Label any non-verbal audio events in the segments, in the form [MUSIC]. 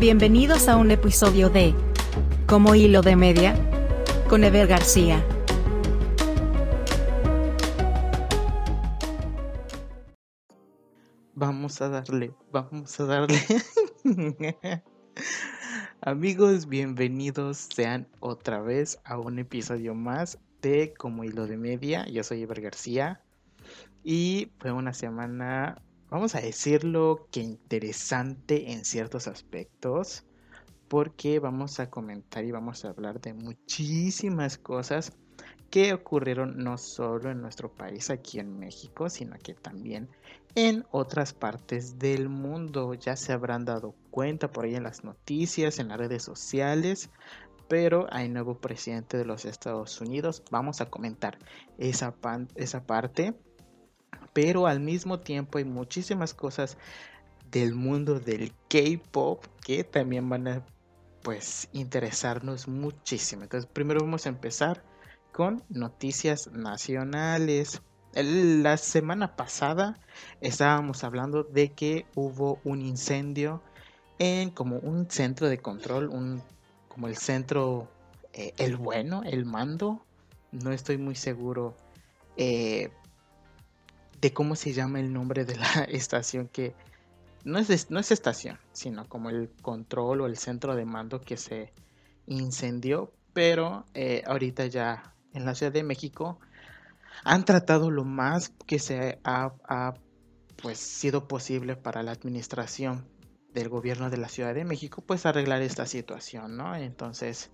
Bienvenidos a un episodio de Como Hilo de Media con Ever García. Vamos a darle, vamos a darle. [LAUGHS] Amigos, bienvenidos sean otra vez a un episodio más de Como Hilo de Media. Yo soy Ever García y fue una semana, vamos a decirlo, que interesante en ciertos aspectos porque vamos a comentar y vamos a hablar de muchísimas cosas que ocurrieron no solo en nuestro país, aquí en México, sino que también en otras partes del mundo. Ya se habrán dado cuenta por ahí en las noticias, en las redes sociales, pero hay nuevo presidente de los Estados Unidos. Vamos a comentar esa, esa parte, pero al mismo tiempo hay muchísimas cosas del mundo del K-pop que también van a pues interesarnos muchísimo. Entonces, primero vamos a empezar con noticias nacionales. La semana pasada estábamos hablando de que hubo un incendio en como un centro de control, un como el centro eh, el bueno, el mando. No estoy muy seguro eh, de cómo se llama el nombre de la [LAUGHS] estación que no es, no es estación, sino como el control o el centro de mando que se incendió, pero eh, ahorita ya en la Ciudad de México han tratado lo más que se ha, pues sido posible para la administración del gobierno de la Ciudad de México pues arreglar esta situación, ¿no? Entonces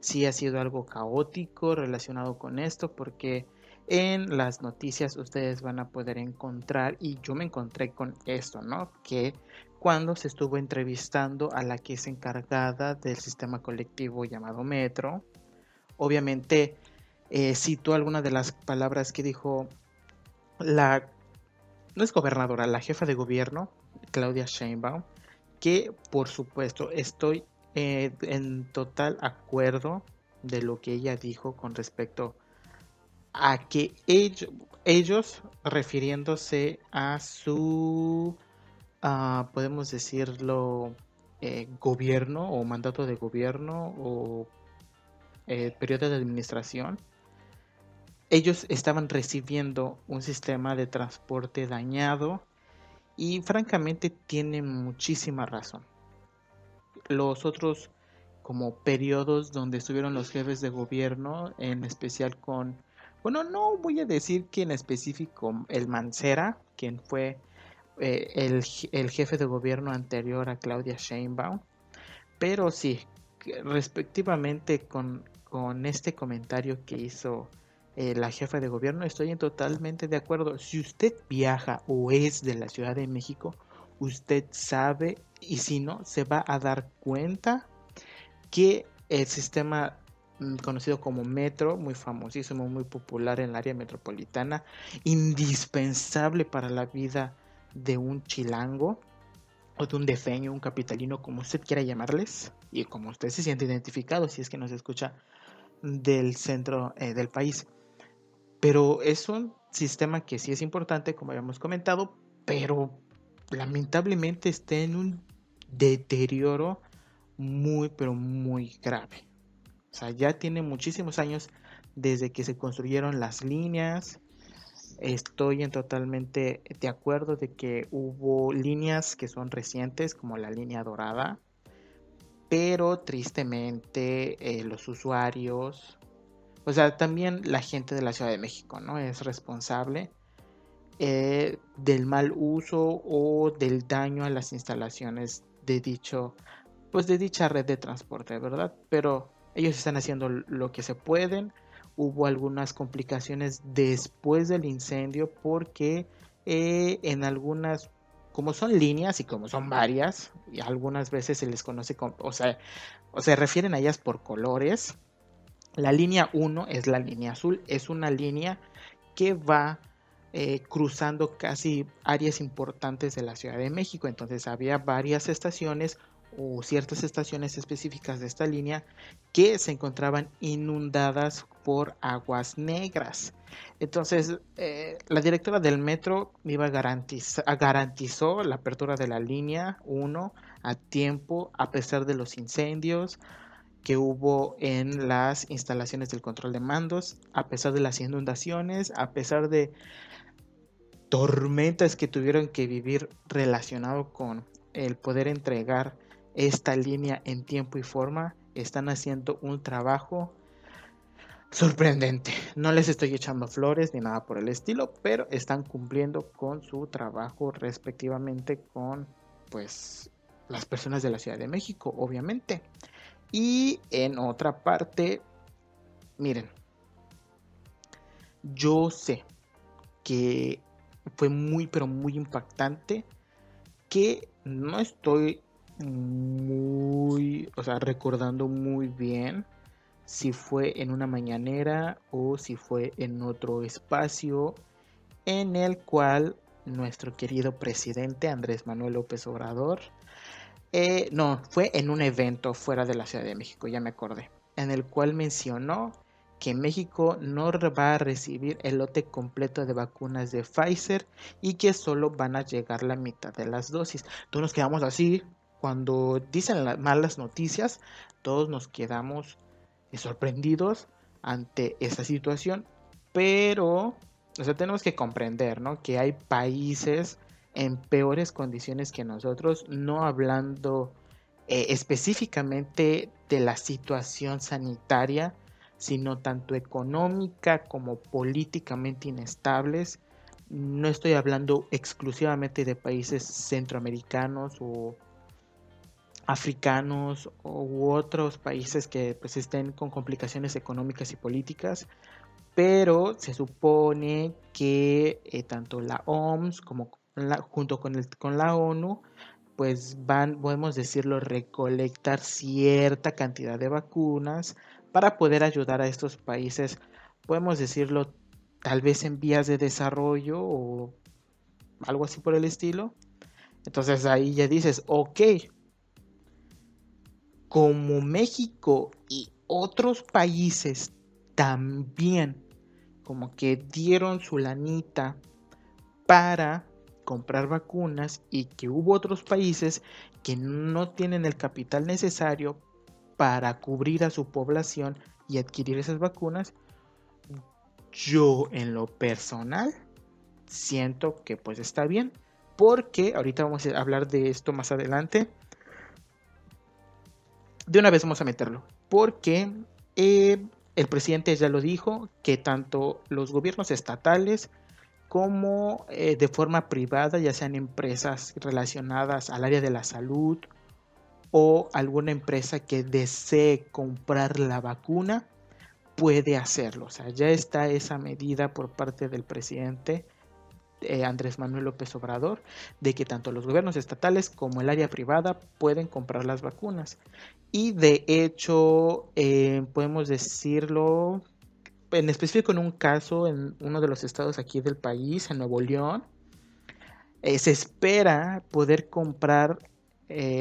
sí ha sido algo caótico relacionado con esto porque en las noticias ustedes van a poder encontrar y yo me encontré con esto, ¿no? Que cuando se estuvo entrevistando a la que es encargada del sistema colectivo llamado Metro, obviamente eh, citó algunas de las palabras que dijo la, no es gobernadora, la jefa de gobierno, Claudia Sheinbaum, que por supuesto estoy eh, en total acuerdo de lo que ella dijo con respecto a que ellos, ellos refiriéndose a su, uh, podemos decirlo, eh, gobierno o mandato de gobierno o eh, periodo de administración, ellos estaban recibiendo un sistema de transporte dañado y francamente tienen muchísima razón. Los otros como periodos donde estuvieron los jefes de gobierno, en especial con, bueno, no voy a decir que en específico el Mancera, quien fue eh, el, el, jefe de gobierno anterior a Claudia Sheinbaum, pero sí, respectivamente con, con este comentario que hizo eh, la jefa de gobierno, estoy en totalmente de acuerdo. Si usted viaja o es de la Ciudad de México, usted sabe y si no, se va a dar cuenta que el sistema conocido como metro, muy famosísimo, muy popular en el área metropolitana, indispensable para la vida de un chilango o de un defeño, un capitalino, como usted quiera llamarles, y como usted se siente identificado si es que nos escucha del centro eh, del país. Pero es un sistema que sí es importante, como habíamos comentado, pero lamentablemente está en un deterioro muy, pero muy grave. O sea, ya tiene muchísimos años desde que se construyeron las líneas. Estoy en totalmente de acuerdo de que hubo líneas que son recientes, como la línea dorada, pero tristemente eh, los usuarios o sea, también la gente de la Ciudad de México, ¿no? Es responsable eh, del mal uso o del daño a las instalaciones de dicho, pues de dicha red de transporte, ¿verdad? Pero ellos están haciendo lo que se pueden. Hubo algunas complicaciones después del incendio porque eh, en algunas, como son líneas y como son varias, y algunas veces se les conoce o sea, o se refieren a ellas por colores, la línea 1 es la línea azul, es una línea que va eh, cruzando casi áreas importantes de la Ciudad de México. Entonces había varias estaciones, o ciertas estaciones específicas de esta línea que se encontraban inundadas por aguas negras. Entonces, eh, la directora del metro iba a garantizó la apertura de la línea 1 a tiempo a pesar de los incendios que hubo en las instalaciones del control de mandos, a pesar de las inundaciones, a pesar de tormentas que tuvieron que vivir relacionado con el poder entregar esta línea en tiempo y forma, están haciendo un trabajo sorprendente. No les estoy echando flores ni nada por el estilo, pero están cumpliendo con su trabajo respectivamente con pues las personas de la Ciudad de México, obviamente. Y en otra parte, miren, yo sé que fue muy pero muy impactante que no estoy muy, o sea, recordando muy bien si fue en una mañanera o si fue en otro espacio en el cual nuestro querido presidente Andrés Manuel López Obrador, eh, no, fue en un evento fuera de la Ciudad de México, ya me acordé, en el cual mencionó que México no va a recibir el lote completo de vacunas de Pfizer y que solo van a llegar la mitad de las dosis. Todos nos quedamos así, cuando dicen las malas noticias, todos nos quedamos eh, sorprendidos ante esta situación, pero o sea, tenemos que comprender ¿no? que hay países en peores condiciones que nosotros, no hablando eh, específicamente de la situación sanitaria, sino tanto económica como políticamente inestables. No estoy hablando exclusivamente de países centroamericanos o africanos u otros países que pues estén con complicaciones económicas y políticas, pero se supone que eh, tanto la OMS como junto con, el, con la ONU pues van, podemos decirlo, recolectar cierta cantidad de vacunas para poder ayudar a estos países, podemos decirlo, tal vez en vías de desarrollo o algo así por el estilo. Entonces ahí ya dices, ok, como México y otros países también como que dieron su lanita para comprar vacunas y que hubo otros países que no tienen el capital necesario para cubrir a su población y adquirir esas vacunas, yo en lo personal siento que pues está bien, porque ahorita vamos a hablar de esto más adelante. De una vez vamos a meterlo, porque eh, el presidente ya lo dijo, que tanto los gobiernos estatales como eh, de forma privada, ya sean empresas relacionadas al área de la salud o alguna empresa que desee comprar la vacuna puede hacerlo. O sea, ya está esa medida por parte del presidente eh, Andrés Manuel López Obrador de que tanto los gobiernos estatales como el área privada pueden comprar las vacunas. Y de hecho, eh, podemos decirlo en específico en un caso en uno de los estados aquí del país, en Nuevo León, eh, se espera poder comprar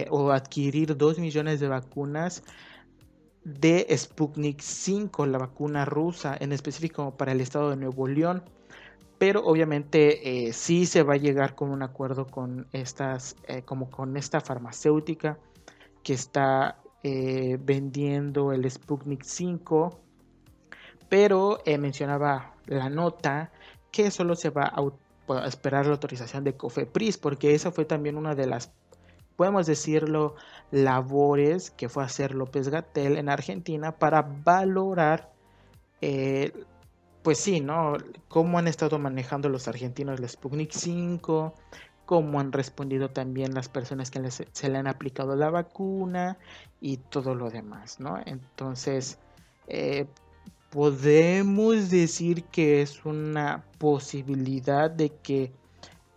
o adquirir 2 millones de vacunas de Sputnik 5, la vacuna rusa, en específico para el estado de Nuevo León. Pero obviamente eh, sí se va a llegar con un acuerdo con estas, eh, como con esta farmacéutica que está vendiendo el Sputnik 5. Pero mencionaba la nota que solo se va a esperar la autorización de COFEPRIS, porque esa fue también una de las podemos decirlo, labores que fue hacer López Gatel en Argentina para valorar, eh, pues sí, ¿no? Cómo han estado manejando los argentinos el Sputnik 5, cómo han respondido también las personas que se le han aplicado la vacuna y todo lo demás, ¿no? Entonces, eh, podemos decir que es una posibilidad de que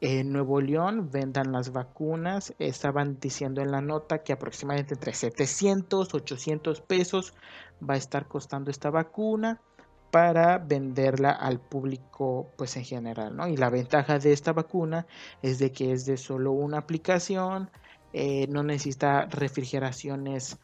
en Nuevo León vendan las vacunas. Estaban diciendo en la nota que aproximadamente entre 700, 800 pesos va a estar costando esta vacuna para venderla al público pues en general, ¿no? Y la ventaja de esta vacuna es de que es de solo una aplicación eh, no necesita refrigeraciones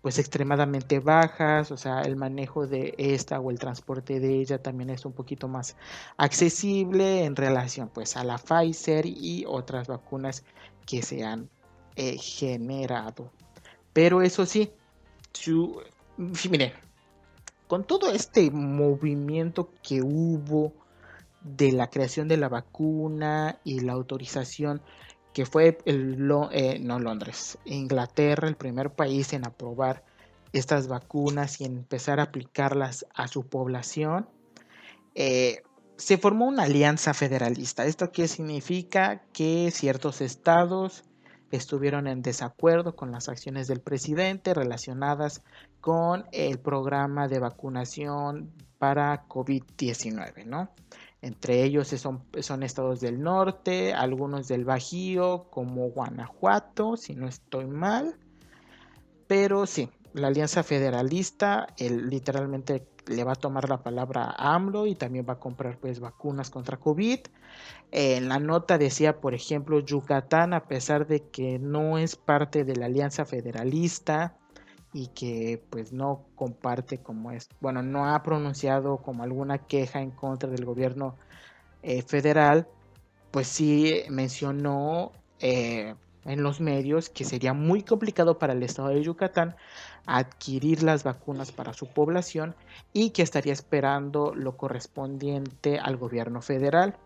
pues extremadamente bajas, o sea, el manejo de esta o el transporte de ella también es un poquito más accesible en relación pues a la Pfizer y otras vacunas que se han eh, generado. Pero eso sí, su, mire, con todo este movimiento que hubo de la creación de la vacuna y la autorización que fue eh, no Londres, Inglaterra, el primer país en aprobar estas vacunas y empezar a aplicarlas a su población, eh, se formó una alianza federalista. ¿Esto qué significa? Que ciertos estados estuvieron en desacuerdo con las acciones del presidente relacionadas con el programa de vacunación para COVID-19, ¿no? Entre ellos son, son estados del norte, algunos del Bajío, como Guanajuato, si no estoy mal. Pero sí, la Alianza Federalista él, literalmente le va a tomar la palabra a AMLO y también va a comprar pues vacunas contra COVID. en la nota decía, por ejemplo, Yucatán, a pesar de que no es parte de la Alianza Federalista, y que pues no comparte como es, bueno, no ha pronunciado como alguna queja en contra del gobierno eh, federal, pues sí mencionó eh, en los medios que sería muy complicado para el estado de Yucatán adquirir las vacunas para su población y que estaría esperando lo correspondiente al gobierno federal.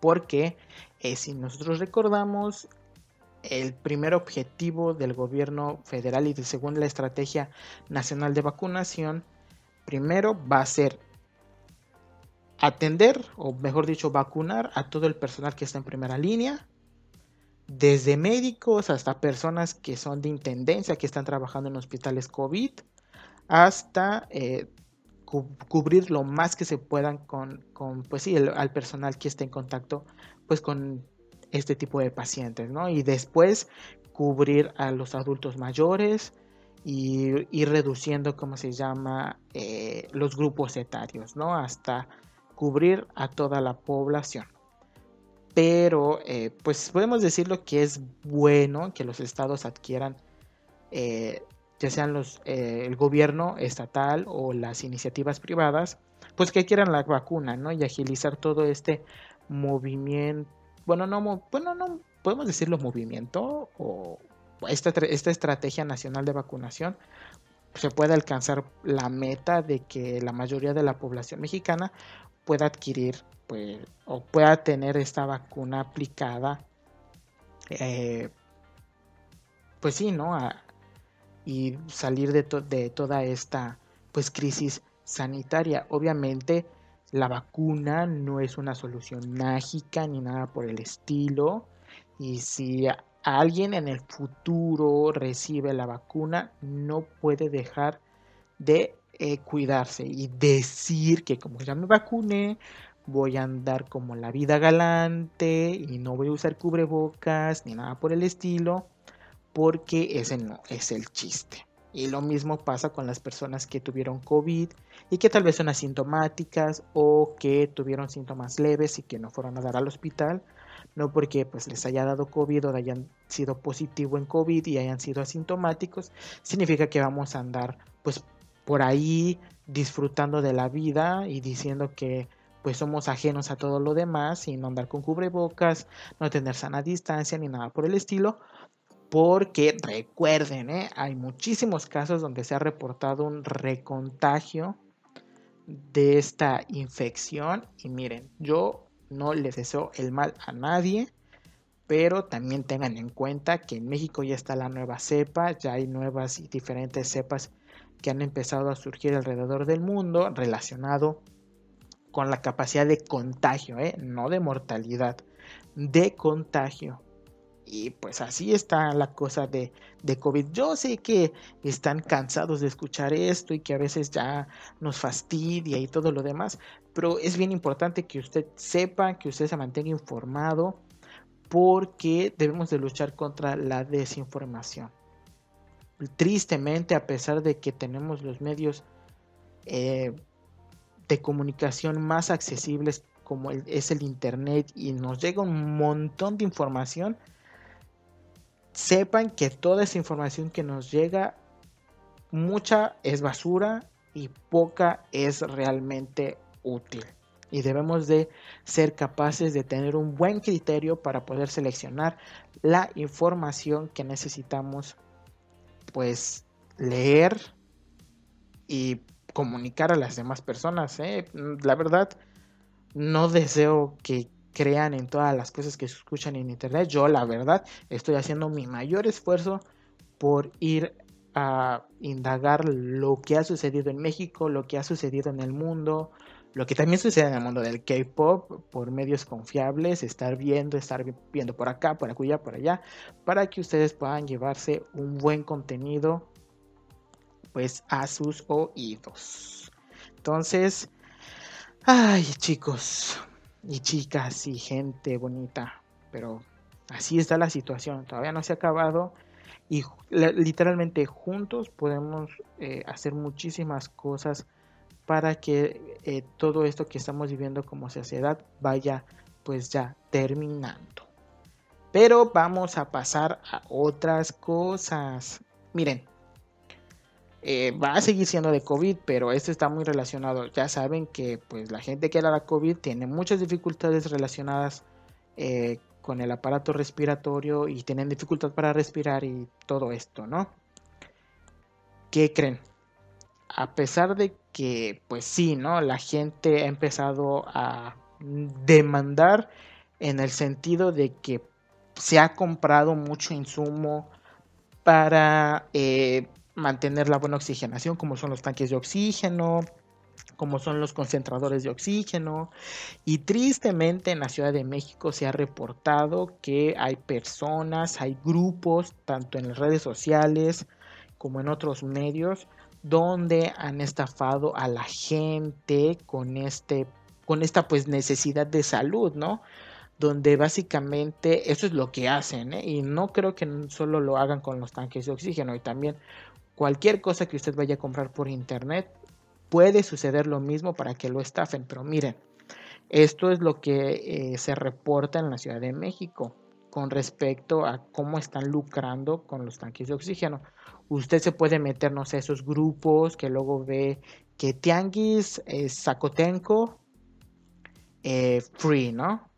Porque eh, si nosotros recordamos, el primer objetivo del gobierno federal y de según la estrategia nacional de vacunación, primero va a ser atender, o mejor dicho, vacunar a todo el personal que está en primera línea, desde médicos hasta personas que son de intendencia, que están trabajando en hospitales COVID, hasta eh, cubrir lo más que se puedan con, pues sí, al personal que esté en contacto pues con este tipo de pacientes, ¿no? Y después cubrir a los adultos mayores y ir reduciendo, ¿cómo se llama?, eh, los grupos etarios, ¿no? Hasta cubrir a toda la población. Pero, eh, pues podemos decirlo que es bueno que los estados adquieran, eh, ya sean los, el gobierno estatal o las iniciativas privadas, pues que adquieran la vacuna, ¿no? Y agilizar todo este movimiento bueno, no, bueno, no podemos decirlo movimiento o esta, esta estrategia nacional de vacunación se puede alcanzar la meta de que la mayoría de la población mexicana pueda adquirir pues, o pueda tener esta vacuna aplicada eh, pues sí, ¿no? y salir de, de toda esta pues crisis sanitaria. Obviamente la vacuna no es una solución mágica ni nada por el estilo. Y si alguien en el futuro recibe la vacuna, no puede dejar de eh, cuidarse y decir que como ya me vacuné, voy a andar como la vida galante y no voy a usar cubrebocas ni nada por el estilo, porque ese no es el chiste. Y lo mismo pasa con las personas que tuvieron COVID y que tal vez son asintomáticas o que tuvieron síntomas leves y que no fueron a dar al hospital, no porque pues les haya dado COVID o hayan sido positivo en COVID y hayan sido asintomáticos, significa que vamos a andar pues por ahí disfrutando de la vida y diciendo que pues somos ajenos a todo lo demás y no andar con cubrebocas, no tener sana distancia ni nada por el estilo, porque recuerden, ¿eh? hay muchísimos casos donde se ha reportado un recontagio de esta infección y miren, yo no les deseo el mal a nadie, pero también tengan en cuenta que en México ya está la nueva cepa, ya hay nuevas y diferentes cepas que han empezado a surgir alrededor del mundo relacionado con la capacidad de contagio, ¿eh? no de mortalidad, de contagio. Y pues así está la cosa de, de, COVID. Yo sé que están cansados de escuchar esto y que a veces ya nos fastidia y todo lo demás, pero es bien importante que usted sepa, que usted se mantenga informado, porque debemos de luchar contra la desinformación. Tristemente, a pesar de que tenemos los medios eh, de comunicación más accesibles como es el Internet y nos llega un montón de información, sepan que toda esa información que nos llega, mucha es basura y poca es realmente útil. Y debemos de ser capaces de tener un buen criterio para poder seleccionar la información que necesitamos pues leer y comunicar a las demás personas. ¿eh? La verdad, no deseo que crean en todas las cosas que se escuchan en internet. Yo, la verdad, estoy haciendo mi mayor esfuerzo por ir a indagar lo que ha sucedido en México, lo que ha sucedido en el mundo, lo que también sucede en el mundo del K-pop por medios confiables, estar viendo, estar viendo por acá, por acuya, por allá, para que ustedes puedan llevarse un buen contenido pues a sus oídos. Entonces, ay chicos y chicas y gente bonita, pero así está la situación, todavía no se ha acabado y literalmente juntos podemos eh, hacer muchísimas cosas para que eh, todo esto que estamos viviendo como sociedad vaya pues ya terminando. Pero vamos a pasar a otras cosas. Miren, eh, va a seguir siendo de COVID, pero esto está muy relacionado. Ya saben que pues la gente que era la COVID tiene muchas dificultades relacionadas eh, con el aparato respiratorio y tienen dificultad para respirar y todo esto, ¿no? ¿Qué creen? A pesar de que, pues sí, ¿no? La gente ha empezado a demandar en el sentido de que se ha comprado mucho insumo para eh, mantener la buena oxigenación, como son los tanques de oxígeno, como son los concentradores de oxígeno. Y tristemente en la Ciudad de México se ha reportado que hay personas, hay grupos, tanto en las redes sociales como en otros medios, donde han estafado a la gente con este con esta pues necesidad de salud, ¿no? Donde básicamente eso es lo que hacen, ¿eh? y no creo que solo lo hagan con los tanques de oxígeno, y también cualquier cosa que usted vaya a comprar por internet puede suceder lo mismo para que lo estafen, pero miren, esto es lo que eh, se reporta en la Ciudad de México con respecto a cómo están lucrando con los tanques de oxígeno usted se puede meternos a esos grupos que luego ve que Tianguis es Zacotenco eh, free, ¿no?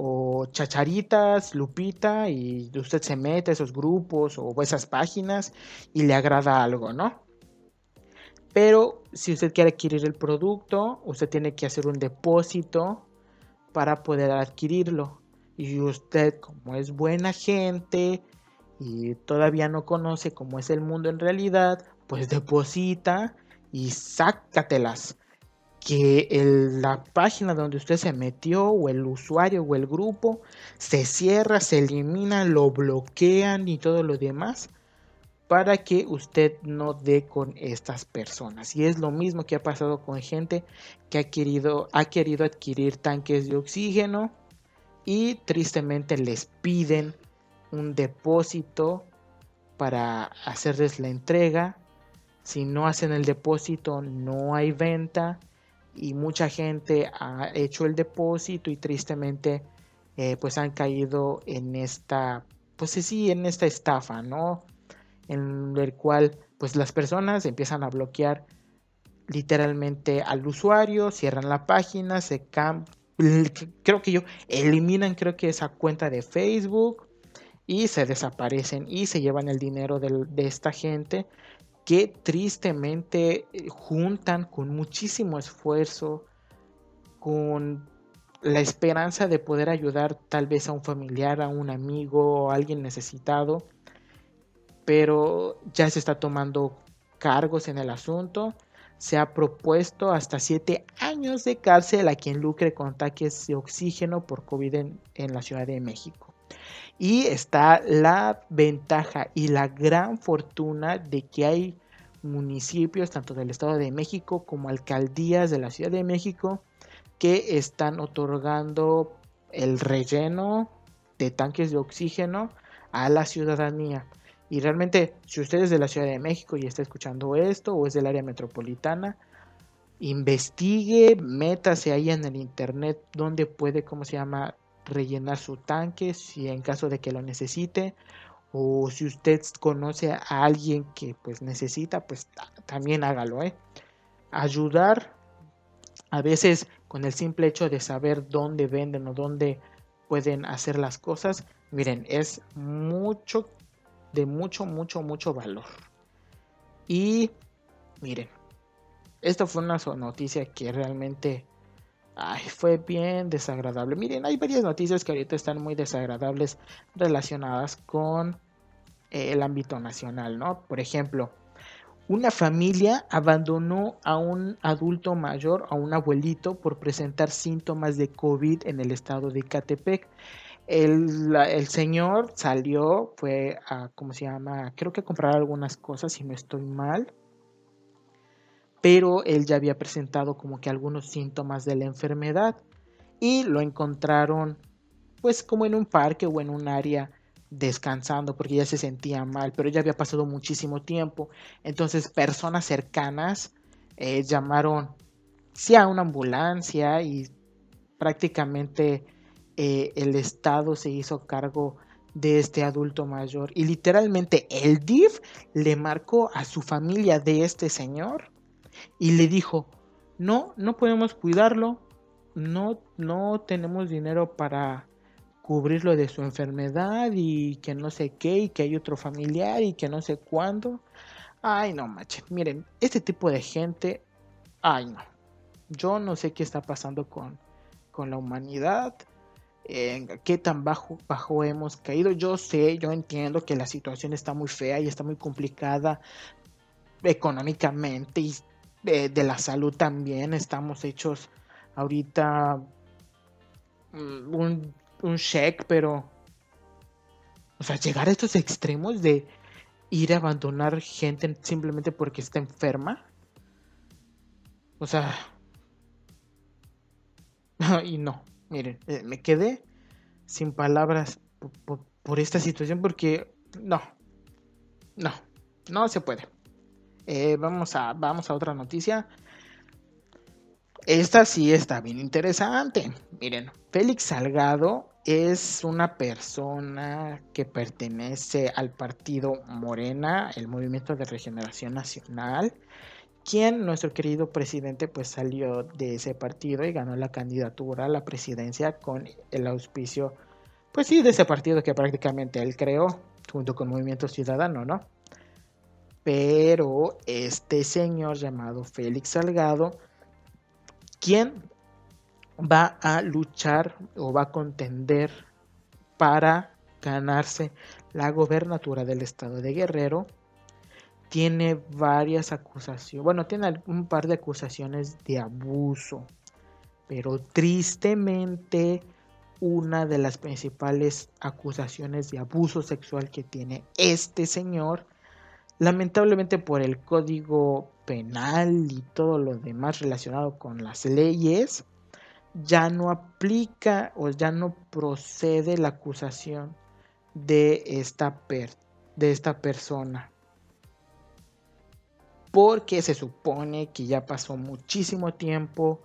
O Chacharitas, Lupita, y usted se mete a esos grupos o esas páginas y le agrada algo, ¿no? Pero si usted quiere adquirir el producto, usted tiene que hacer un depósito para poder adquirirlo. Y usted, como es buena gente, y todavía no conoce cómo es el mundo en realidad, pues deposita y sácatelas. Que la página donde usted se metió o el usuario o el grupo se cierra, se elimina, lo bloquean y todo lo demás para que usted no dé con estas personas. Y es lo mismo que ha pasado con gente que ha querido, ha querido adquirir tanques de oxígeno y tristemente les piden un depósito para hacerles la entrega. Si no hacen el depósito no hay venta y mucha gente ha hecho el depósito y tristemente eh, pues han caído en esta pues sí en esta estafa no en el cual pues las personas empiezan a bloquear literalmente al usuario cierran la página se cam creo que yo eliminan creo que esa cuenta de Facebook y se desaparecen y se llevan el dinero de, esta gente que tristemente eh, juntan con muchísimo esfuerzo, con la esperanza de poder ayudar tal vez a un familiar, a un amigo o a alguien necesitado, pero ya se está tomando cargos en el asunto. Se ha propuesto hasta siete años de cárcel a quien lucre con ataques de oxígeno por COVID en la Ciudad de México. Y está la ventaja y la gran fortuna de que hay municipios, tanto del Estado de México como alcaldías de la Ciudad de México, que están otorgando el relleno de tanques de oxígeno a la ciudadanía. Y realmente, si usted es de la Ciudad de México y está escuchando esto, o es del área metropolitana, investigue, métase ahí en el internet donde puede, ¿cómo se llama?, rellenar su tanque si en caso de que lo necesite o si usted conoce a alguien que pues necesita, pues también hágalo, ¿eh? Ayudar a veces con el simple hecho de saber dónde venden o dónde pueden hacer las cosas, miren, es mucho, de mucho, mucho, mucho valor. Y miren, esta fue una noticia que realmente ay, fue bien desagradable. Miren, hay varias noticias que ahorita están muy desagradables relacionadas con eh, el ámbito nacional, ¿no? Por ejemplo, una familia abandonó a un adulto mayor, a un abuelito, por presentar síntomas de COVID en el estado de Catepec. El, el, señor salió, fue a, ¿cómo se llama? Creo que a comprar algunas cosas, si no estoy mal. Pero él ya había presentado como que algunos síntomas de la enfermedad y lo encontraron pues como en un parque o en un área descansando porque ya se sentía mal, pero ya había pasado muchísimo tiempo. Entonces personas cercanas eh, llamaron sí a una ambulancia y prácticamente eh, el Estado se hizo cargo de este adulto mayor y literalmente el DIF le marcó a su familia de este señor y le dijo no no podemos cuidarlo no no tenemos dinero para cubrirlo de su enfermedad y que no sé qué y que hay otro familiar y que no sé cuándo. Ay, no, macho. Miren, este tipo de gente, ay, no. Yo no sé qué está pasando con, con la humanidad. En qué tan bajo, bajo hemos caído. Yo sé, yo entiendo que la situación está muy fea y está muy complicada económicamente y de, la salud también. Estamos hechos ahorita mm, un un check, pero... O sea, llegar a estos extremos de ir a abandonar gente simplemente porque está enferma. O sea... [LAUGHS] y no, miren, eh, me quedé sin palabras por, esta situación porque no, no, no se puede. Eh, vamos, a, vamos a otra noticia. Esta sí está bien interesante. Miren, Félix Salgado es una persona que pertenece al partido Morena, el Movimiento de Regeneración Nacional, quien nuestro querido presidente pues salió de ese partido y ganó la candidatura a la presidencia con el auspicio, pues sí, de ese partido que prácticamente él creó junto con Movimiento Ciudadano, ¿no? Pero este señor llamado Félix Salgado quién va a luchar o va a contender para ganarse la gobernatura del estado de Guerrero. Tiene varias acusaciones, bueno, tiene un par de acusaciones de abuso, pero tristemente una de las principales acusaciones de abuso sexual que tiene este señor, lamentablemente por el código penal y todo lo demás relacionado con las leyes, ya no aplica o ya no procede la acusación de esta, de esta persona. Porque se supone que ya pasó muchísimo tiempo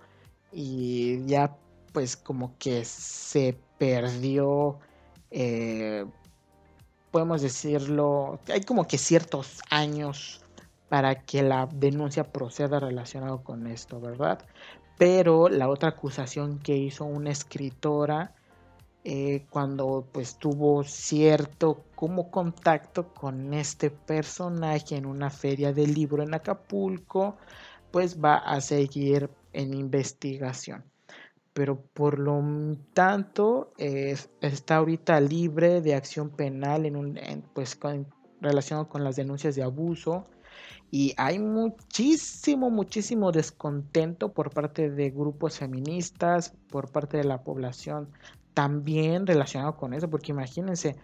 y ya pues como que se perdió, eh, podemos decirlo, hay como que ciertos años para que la denuncia proceda relacionado con esto, ¿verdad? Pero la otra acusación que hizo una escritora eh, cuando pues tuvo cierto como contacto con este personaje en una feria de libro en Acapulco, pues va a seguir en investigación. Pero por lo tanto está ahorita libre de acción penal en un pues relacionado con las denuncias de abuso. Y hay muchísimo, muchísimo descontento por parte de grupos feministas, por parte de la población, también relacionado con eso, porque imagínense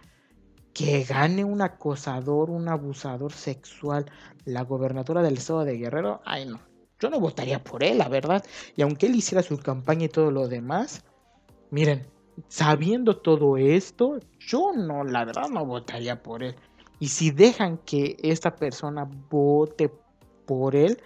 que gane un acosador, un abusador sexual la gobernatura del estado de Guerrero, ay no, yo no votaría por él, la verdad, y aunque él hiciera su campaña y todo lo demás, miren, sabiendo todo esto, yo no, la verdad no votaría por él. Y si dejan que esta persona vote por él,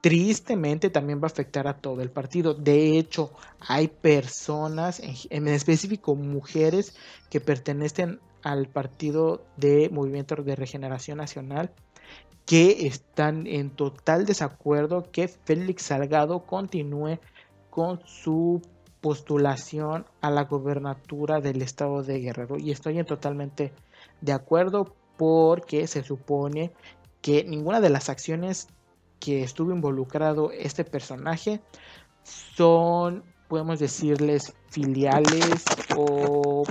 tristemente también va a afectar a todo el partido. De hecho, hay personas, en, específico mujeres, que pertenecen al partido de Movimiento de Regeneración Nacional que están en total desacuerdo que Félix Salgado continúe con su postulación a la gobernatura del estado de Guerrero. Y estoy en totalmente de acuerdo porque se supone que ninguna de las acciones que estuvo involucrado este personaje son, podemos decirles, filiales o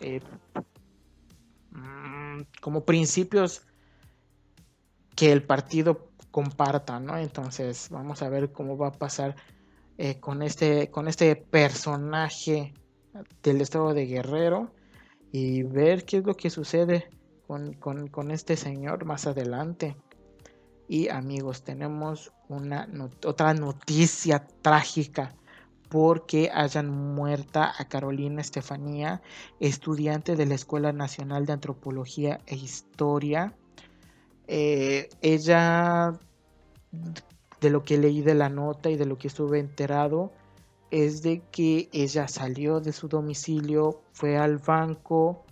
eh, mm, como principios que el partido comparta, ¿no? Entonces vamos a ver cómo va a pasar eh, con, este, con este personaje del estado de Guerrero y ver qué es lo que sucede con, con este señor más adelante. Y amigos, tenemos una otra noticia trágica porque hayan muerta a Carolina Estefanía, estudiante de la Escuela Nacional de Antropología e Historia. Eh, ella, de lo que leí de la nota y de lo que estuve enterado, es de que ella salió de su domicilio, fue al banco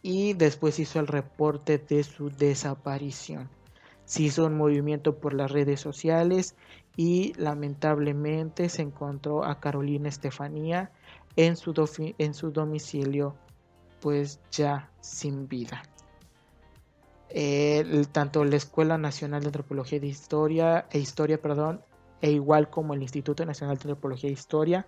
y después hizo el reporte de su desaparición se hizo un movimiento por las redes sociales y lamentablemente se encontró a Carolina Estefanía en su, en su domicilio pues ya sin vida. Tanto la Escuela Nacional de Antropología de Historia e Historia, perdón, e igual como el Instituto Nacional de Antropología e Historia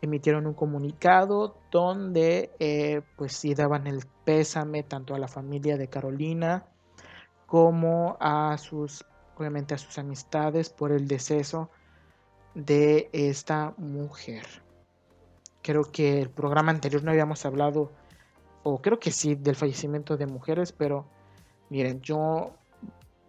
emitieron un comunicado donde eh, pues sí daban el pésame tanto a la familia de Carolina como a sus, obviamente a sus amistades por el deceso de esta mujer. Creo que el programa anterior no habíamos hablado, o creo que sí, del fallecimiento de mujeres, pero miren, yo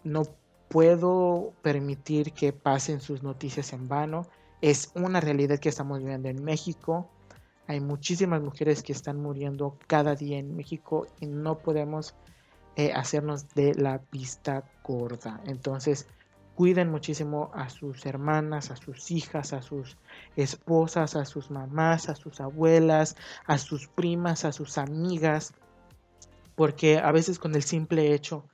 no puedo permitir que pasen sus noticias en vano. Es una realidad que estamos viviendo en México. Hay muchísimas mujeres que están muriendo cada día en México y no podemos eh, hacernos de la vista gorda. Entonces, cuiden muchísimo a sus hermanas, a sus hijas, a sus esposas, a sus mamás, a sus abuelas, a sus primas, a sus amigas, porque a veces con el simple hecho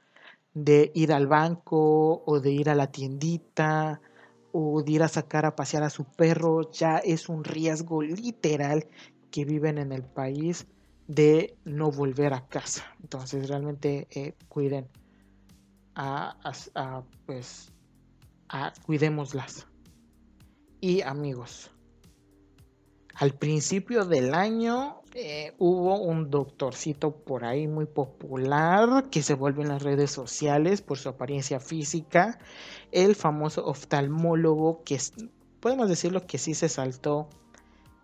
de ir al banco o de ir a la tiendita o de ir a sacar a pasear a su perro ya es un riesgo literal que viven en el país de no volver a casa. Entonces realmente eh, cuiden a, pues a, cuidémoslas. Y amigos, al principio del año eh, hubo un doctorcito por ahí muy popular que se vuelve en las redes sociales por su apariencia física, el famoso oftalmólogo que podemos decirlo que sí se saltó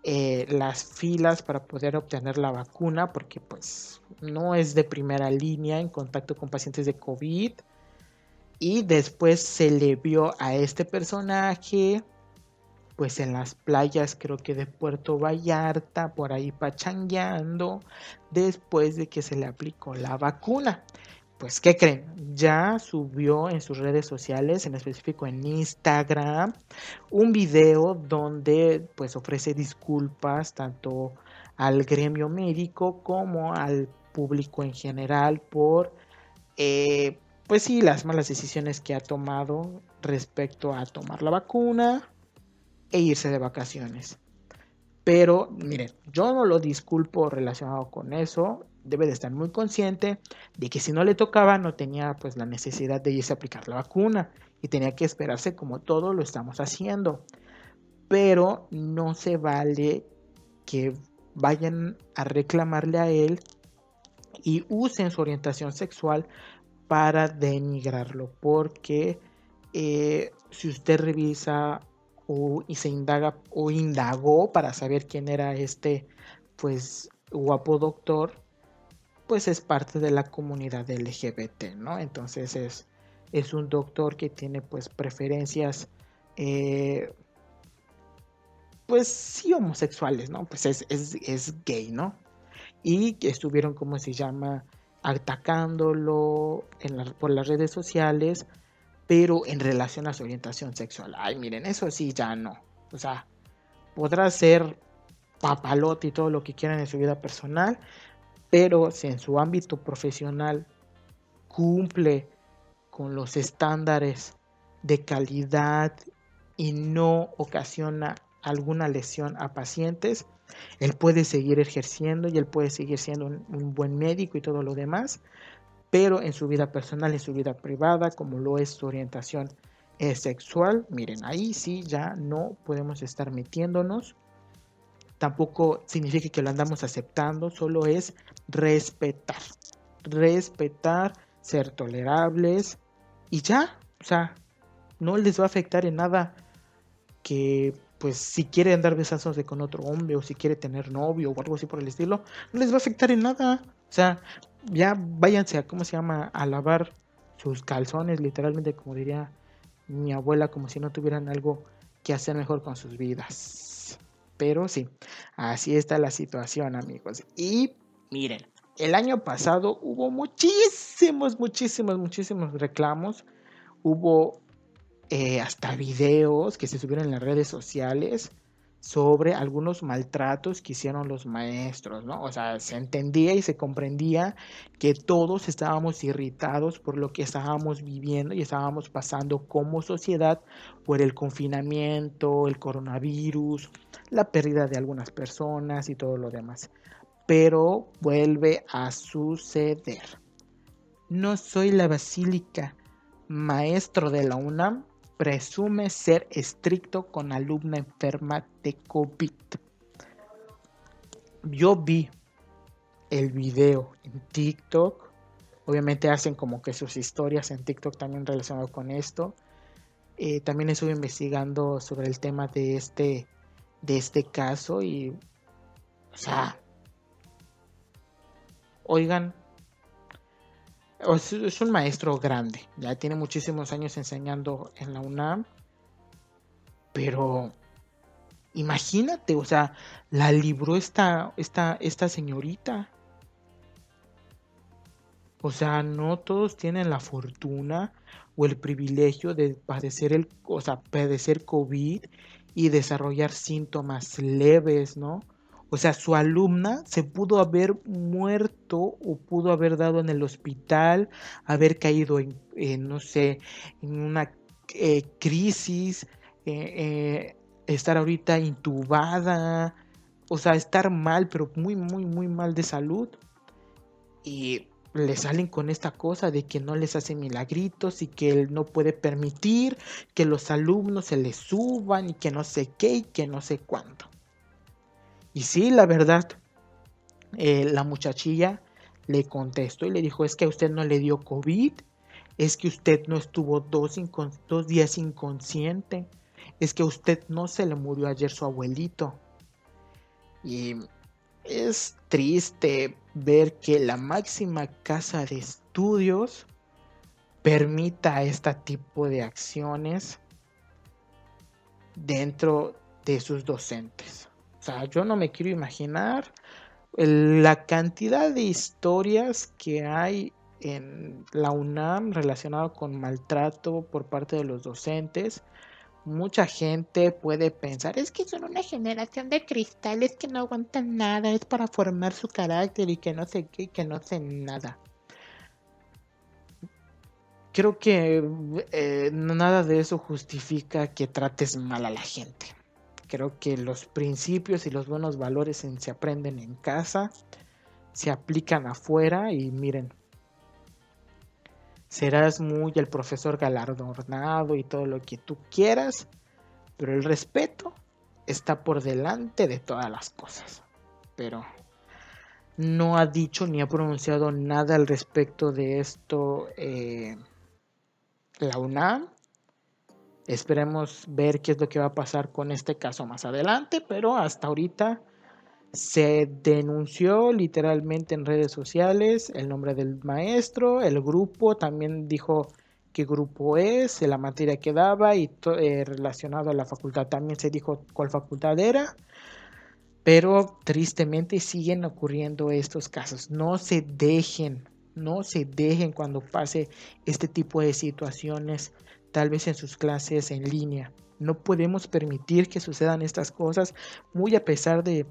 eh, las filas para poder obtener la vacuna porque pues no es de primera línea en contacto con pacientes de COVID. Y después se le vio a este personaje pues en las playas creo que de Puerto Vallarta por ahí pachangueando después de que se le aplicó la vacuna pues, ¿qué creen? Ya subió en sus redes sociales, en específico en Instagram, un video donde pues ofrece disculpas tanto al gremio médico como al público en general por, eh, pues sí, las malas decisiones que ha tomado respecto a tomar la vacuna e irse de vacaciones. Pero miren, yo no lo disculpo relacionado con eso debe de estar muy consciente de que si no le tocaba no tenía pues la necesidad de irse a aplicar la vacuna y tenía que esperarse como todo lo estamos haciendo. Pero no se vale que vayan a reclamarle a él y usen su orientación sexual para denigrarlo porque eh, si usted revisa o, y se indaga o indagó para saber quién era este pues guapo doctor pues es parte de la comunidad LGBT, ¿no? Entonces es, es un doctor que tiene pues preferencias, eh, pues sí homosexuales, ¿no? Pues es, es, gay, ¿no? Y que estuvieron, como se llama, atacándolo en por las redes sociales, pero en relación a su orientación sexual. Ay, miren, eso sí, ya no. O sea, podrá ser papalote y todo lo que quieran en su vida personal, Pero si en su ámbito profesional cumple con los estándares de calidad y no ocasiona alguna lesión a pacientes, él puede seguir ejerciendo y él puede seguir siendo un, buen médico y todo lo demás, pero en su vida personal, en su vida privada, como lo es su orientación sexual, miren, ahí sí ya no podemos estar metiéndonos. Tampoco significa que lo andamos aceptando, solo es respetar. Respetar, ser tolerables y ya, o sea, no les va a afectar en nada que pues si quiere andar besándose con otro hombre o si quiere tener novio o algo así por el estilo, no les va a afectar en nada. O sea, ya váyanse a, ¿cómo se llama? A lavar sus calzones, literalmente, como diría mi abuela, como si no tuvieran algo que hacer mejor con sus vidas. Pero sí, así está la situación, amigos. Y miren, el año pasado hubo muchísimos, muchísimos, muchísimos reclamos. Hubo eh, hasta videos que se subieron en las redes sociales sobre algunos maltratos que hicieron los maestros, ¿no? O sea, se entendía y se comprendía que todos estábamos irritados por lo que estábamos viviendo y estábamos pasando como sociedad por el confinamiento, el coronavirus, la pérdida de algunas personas y todo lo demás. Pero vuelve a suceder. No soy la basílica maestro de la UNAM presume ser estricto con alumna enferma de COVID. Yo vi el video en TikTok. Obviamente hacen como que sus historias en TikTok también relacionado con esto. Eh, también estuve investigando sobre el tema de este, de este caso y, o sea, oigan, es un maestro grande, ya tiene muchísimos años enseñando en la UNAM, pero imagínate, o sea, la libró esta, esta, esta señorita. O sea, no todos tienen la fortuna o el privilegio de padecer el, o sea, padecer COVID y desarrollar síntomas leves, ¿no? O sea, su alumna se pudo haber muerto o pudo haber dado en el hospital, haber caído en, no sé, en una eh, crisis, eh, eh, estar ahorita intubada, o sea, estar mal, pero muy, muy, muy mal de salud. Y le salen con esta cosa de que no les hace milagritos y que él no puede permitir que los alumnos se les suban y que no sé qué y que no sé cuánto. Y sí, la verdad, eh, la muchachilla le contestó y le dijo, es que a usted no le dio COVID, es que usted no estuvo dos, dos días inconsciente, es que a usted no se le murió ayer su abuelito. Y es triste ver que la máxima casa de estudios permita este tipo de acciones dentro de sus docentes. O sea, yo no me quiero imaginar la cantidad de historias que hay en la UNAM relacionado con maltrato por parte de los docentes. Mucha gente puede pensar, es que son una generación de cristales que no aguantan nada, es para formar su carácter y que no sé qué, que no sé nada. Creo que eh, nada de eso justifica que trates mal a la gente. Creo que los principios y los buenos valores se aprenden en casa, se aplican afuera y miren, serás muy el profesor galardonado y todo lo que tú quieras, pero el respeto está por delante de todas las cosas. Pero no ha dicho ni ha pronunciado nada al respecto de esto eh, la UNAM Esperemos ver qué es lo que va a pasar con este caso más adelante, pero hasta ahorita se denunció literalmente en redes sociales el nombre del maestro, el grupo también dijo qué grupo es, la materia que daba y eh, relacionado a la facultad también se dijo cuál facultad era. Pero tristemente siguen ocurriendo estos casos. No se dejen, no se dejen cuando pase este tipo de situaciones tal vez en sus clases en línea. No podemos permitir que sucedan estas cosas, muy a pesar de,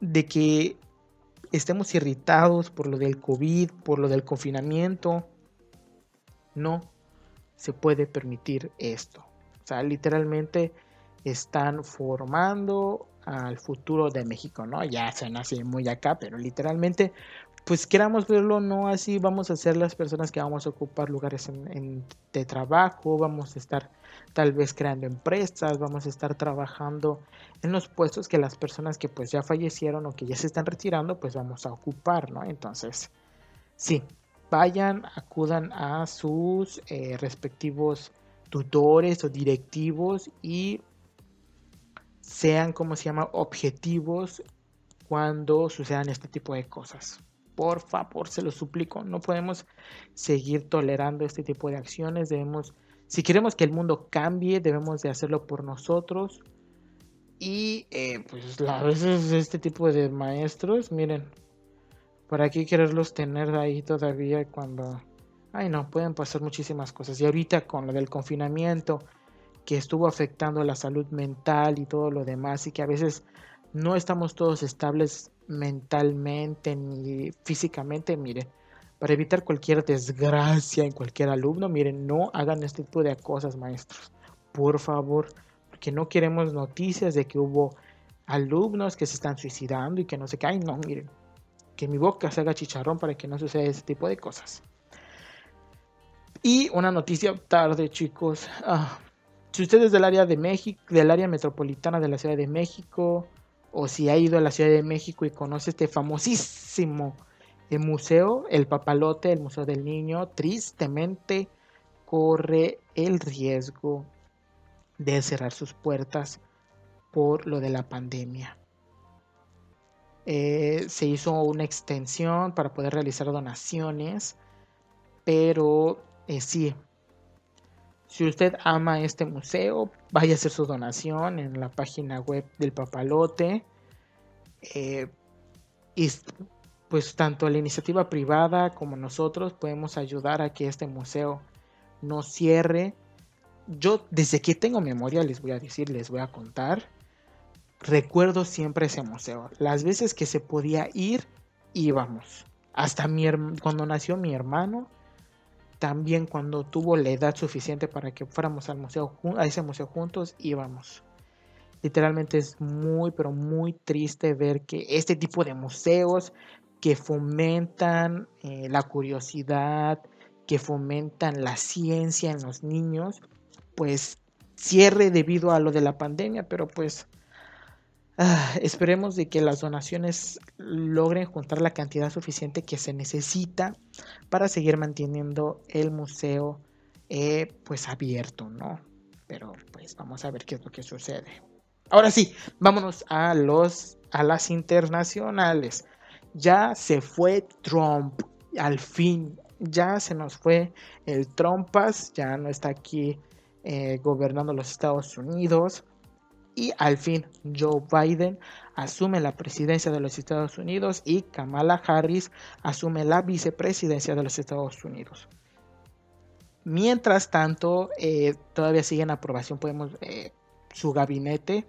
de que estemos irritados por lo del COVID, por lo del confinamiento. No se puede permitir esto. O sea, literalmente están formando al futuro de México, ¿no? Ya se nace muy acá, pero literalmente, pues queramos verlo, no así vamos a ser las personas que vamos a ocupar lugares en, de trabajo, vamos a estar tal vez creando empresas, vamos a estar trabajando en los puestos que las personas que pues ya fallecieron o que ya se están retirando, pues vamos a ocupar, ¿no? Entonces, sí, vayan, acudan a sus eh, respectivos tutores o directivos y sean, como se llama, objetivos cuando sucedan este tipo de cosas. Por favor, se lo suplico, no podemos seguir tolerando este tipo de acciones, debemos, si queremos que el mundo cambie, debemos de hacerlo por nosotros. Y eh, pues a veces este tipo de maestros, miren, ¿para qué quererlos tener ahí todavía cuando... Ay no, pueden pasar muchísimas cosas. Y ahorita con lo del confinamiento, que estuvo afectando la salud mental y todo lo demás y que a veces no estamos todos estables mentalmente ni físicamente, miren, para evitar cualquier desgracia en cualquier alumno, miren, no hagan este tipo de cosas, maestros, por favor, porque no queremos noticias de que hubo alumnos que se están suicidando y que no se caen, no, miren, que mi boca se haga chicharrón para que no suceda ese tipo de cosas. Y una noticia tarde, chicos. Ah, si usted es del área de México, del área metropolitana de la Ciudad de México, o si ha ido a la Ciudad de México y conoce este famosísimo eh, museo, el Papalote, el Museo del Niño, tristemente corre el riesgo de cerrar sus puertas por lo de la pandemia. Eh, se hizo una extensión para poder realizar donaciones, pero eh, sí, si usted ama este museo, vaya a hacer su donación en la página web del Papalote. Eh, y pues tanto la iniciativa privada como nosotros podemos ayudar a que este museo no cierre. Yo desde que tengo memoria les voy a decir, les voy a contar. Recuerdo siempre ese museo. Las veces que se podía ir, íbamos. Hasta mi, cuando nació mi hermano, también cuando tuvo la edad suficiente para que fuéramos al museo, a ese museo juntos, íbamos. Literalmente es muy, pero muy triste ver que este tipo de museos que fomentan eh, la curiosidad, que fomentan la ciencia en los niños, pues cierre debido a lo de la pandemia, pero pues Ah, esperemos de que las donaciones logren juntar la cantidad suficiente que se necesita para seguir manteniendo el museo eh, pues abierto, ¿no? Pero pues vamos a ver qué es lo que sucede. Ahora sí, vámonos a los a las internacionales. Ya se fue Trump, al fin, ya se nos fue el Trumpas, ya no está aquí eh, gobernando los Estados Unidos y al fin Joe Biden asume la presidencia de los Estados Unidos y Kamala Harris asume la vicepresidencia de los Estados Unidos. Mientras tanto, eh, todavía sigue en aprobación podemos, eh, su gabinete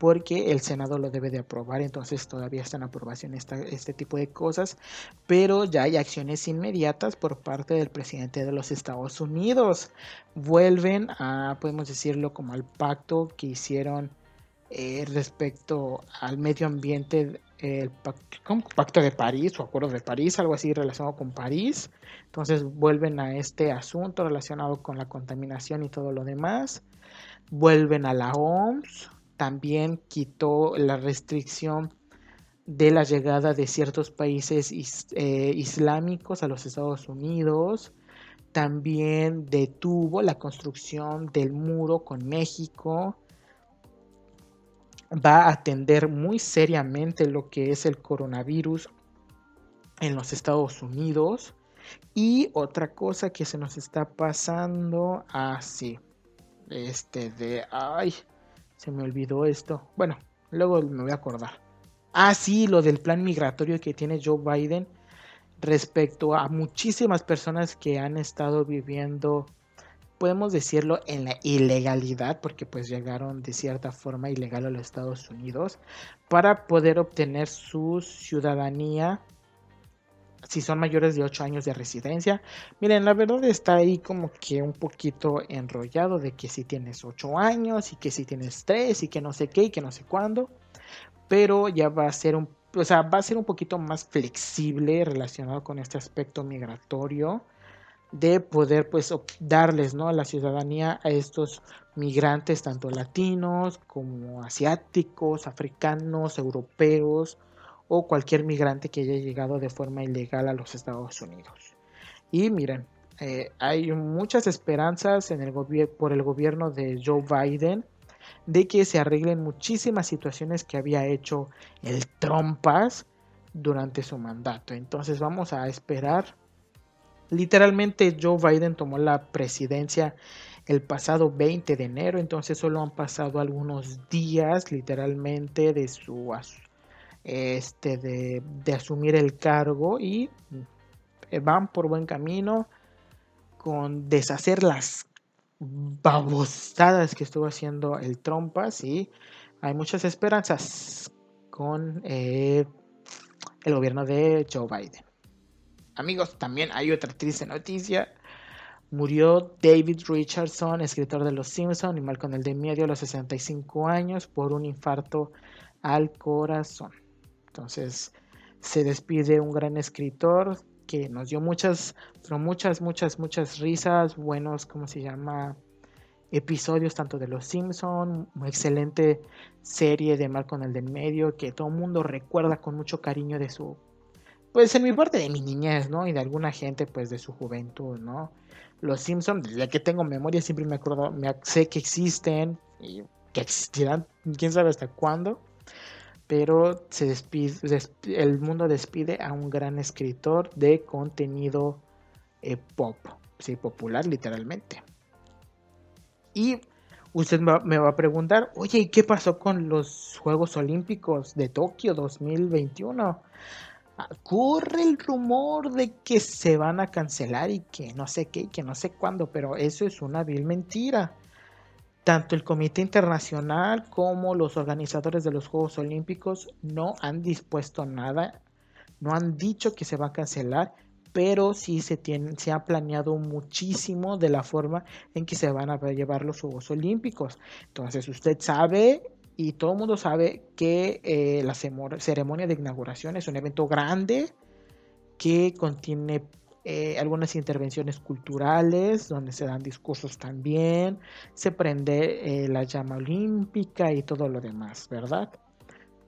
porque el Senado lo debe de aprobar, entonces todavía está en aprobación este tipo de cosas, pero ya hay acciones inmediatas por parte del presidente de los Estados Unidos. Vuelven a, podemos decirlo, como al pacto que hicieron eh, respecto al medio ambiente, el pacto, de París o acuerdo de París, algo así relacionado con París. Entonces vuelven a este asunto relacionado con la contaminación y todo lo demás. Vuelven a la OMS, también quitó la restricción de la llegada de ciertos países eh, islámicos a los Estados Unidos. También detuvo la construcción del muro con México va a atender muy seriamente lo que es el coronavirus en los Estados Unidos. Y otra cosa que se nos está pasando así. Ah, este de... Ay, se me olvidó esto. Bueno, luego me voy a acordar. Ah, sí, lo del plan migratorio que tiene Joe Biden respecto a muchísimas personas que han estado viviendo podemos decirlo, en la ilegalidad, porque pues llegaron de cierta forma ilegal a los Estados Unidos, para poder obtener su ciudadanía si son mayores de 8 años de residencia. Miren, la verdad está ahí como que un poquito enrollado de que si tienes 8 años y que si tienes 3 y que no sé qué y que no sé cuándo. Pero ya va a ser un, o sea, va a ser un poquito más flexible relacionado con este aspecto migratorio de poder pues darles ¿no? la ciudadanía a estos migrantes tanto latinos como asiáticos, africanos, europeos o cualquier migrante que haya llegado de forma ilegal a los Estados Unidos. Y miren, eh, hay muchas esperanzas en el por el gobierno de Joe Biden de que se arreglen muchísimas situaciones que había hecho el Trumpas durante su mandato. Entonces vamos a esperar. Literalmente Joe Biden tomó la presidencia el pasado 20 de enero, entonces solo han pasado algunos días literalmente de su este, de, asumir el cargo y eh, van por buen camino con deshacer las babosadas que estuvo haciendo el Trompas y hay muchas esperanzas con eh, el gobierno de Joe Biden. Amigos, también hay otra triste noticia. Murió David Richardson, escritor de Los Simpson y Malcolm el de medio a los 65 años por un infarto al corazón. Entonces se despide un gran escritor que nos dio muchas, pero muchas, muchas, muchas risas, buenos, ¿cómo se llama? Episodios tanto de Los Simpson, una excelente serie de Malcolm el de medio que todo el mundo recuerda con mucho cariño de su, pues en mi parte de mi niñez, ¿no? Y de alguna gente, pues de su juventud, ¿no? Los Simpson, desde que tengo memoria siempre me acuerdo, me sé que existen y que existirán, quién sabe hasta cuándo pero se despide, el mundo despide a un gran escritor de contenido eh, pop, sí, popular literalmente. Y usted me va a preguntar, oye, ¿y qué pasó con los Juegos Olímpicos de Tokio 2021? Corre el rumor de que se van a cancelar y que no sé qué, y que no sé cuándo, pero eso es una vil mentira tanto el Comité Internacional como los organizadores de los Juegos Olímpicos no han dispuesto nada, no han dicho que se va a cancelar, pero sí se, tiene, se ha planeado muchísimo de la forma en que se van a llevar los Juegos Olímpicos. Entonces usted sabe y todo el mundo sabe que eh, la ceremonia de inauguración es un evento grande que contiene eh, algunas intervenciones culturales donde se dan discursos también, se prende eh, la llama olímpica y todo lo demás, ¿verdad?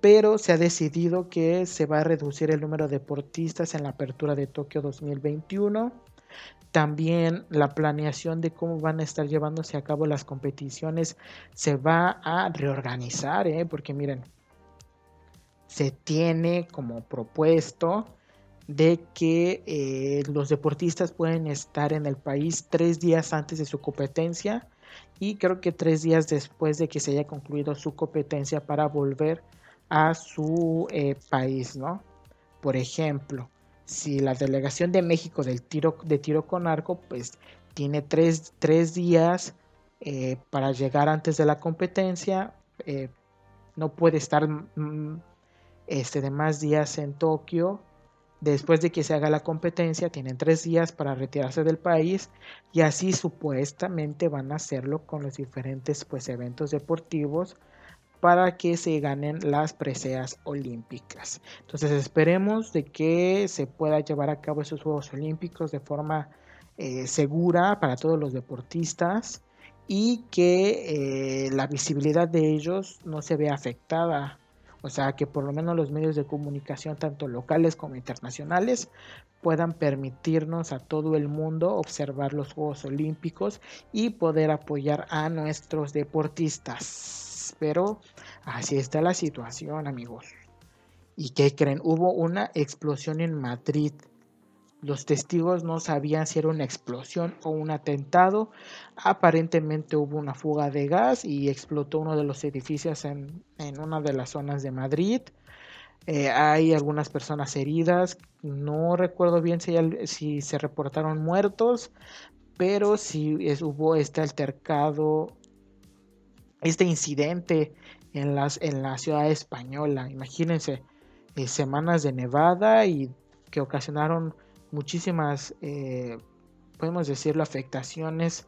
Pero se ha decidido que se va a reducir el número de deportistas en la apertura de Tokio 2021. También la planeación de cómo van a estar llevándose a cabo las competiciones se va a reorganizar, ¿eh? porque miren, se tiene como propuesto de que eh, los deportistas pueden estar en el país tres días antes de su competencia y creo que tres días después de que se haya concluido su competencia para volver a su eh, país, ¿no? Por ejemplo, si la delegación de México del tiro, de tiro con arco, pues tiene tres, días eh, para llegar antes de la competencia, no puede estar mm, este, de más días en Tokio. Después de que se haga la competencia, tienen tres días para retirarse del país y así supuestamente van a hacerlo con los diferentes pues, eventos deportivos para que se ganen las preseas olímpicas. Entonces esperemos de que se pueda llevar a cabo esos Juegos Olímpicos de forma eh, segura para todos los deportistas y que eh, la visibilidad de ellos no se vea afectada o sea, que por lo menos los medios de comunicación, tanto locales como internacionales, puedan permitirnos a todo el mundo observar los Juegos Olímpicos y poder apoyar a nuestros deportistas. Pero así está la situación, amigos. ¿Y qué creen? Hubo una explosión en Madrid los testigos no sabían si era una explosión o un atentado. Aparentemente hubo una fuga de gas y explotó uno de los edificios en, una de las zonas de Madrid. Eh, hay algunas personas heridas. No recuerdo bien si, si se reportaron muertos, pero sí hubo este altercado, este incidente en, en la ciudad española. Imagínense, eh, semanas de nevada y que ocasionaron muchísimas, eh, podemos decirlo, afectaciones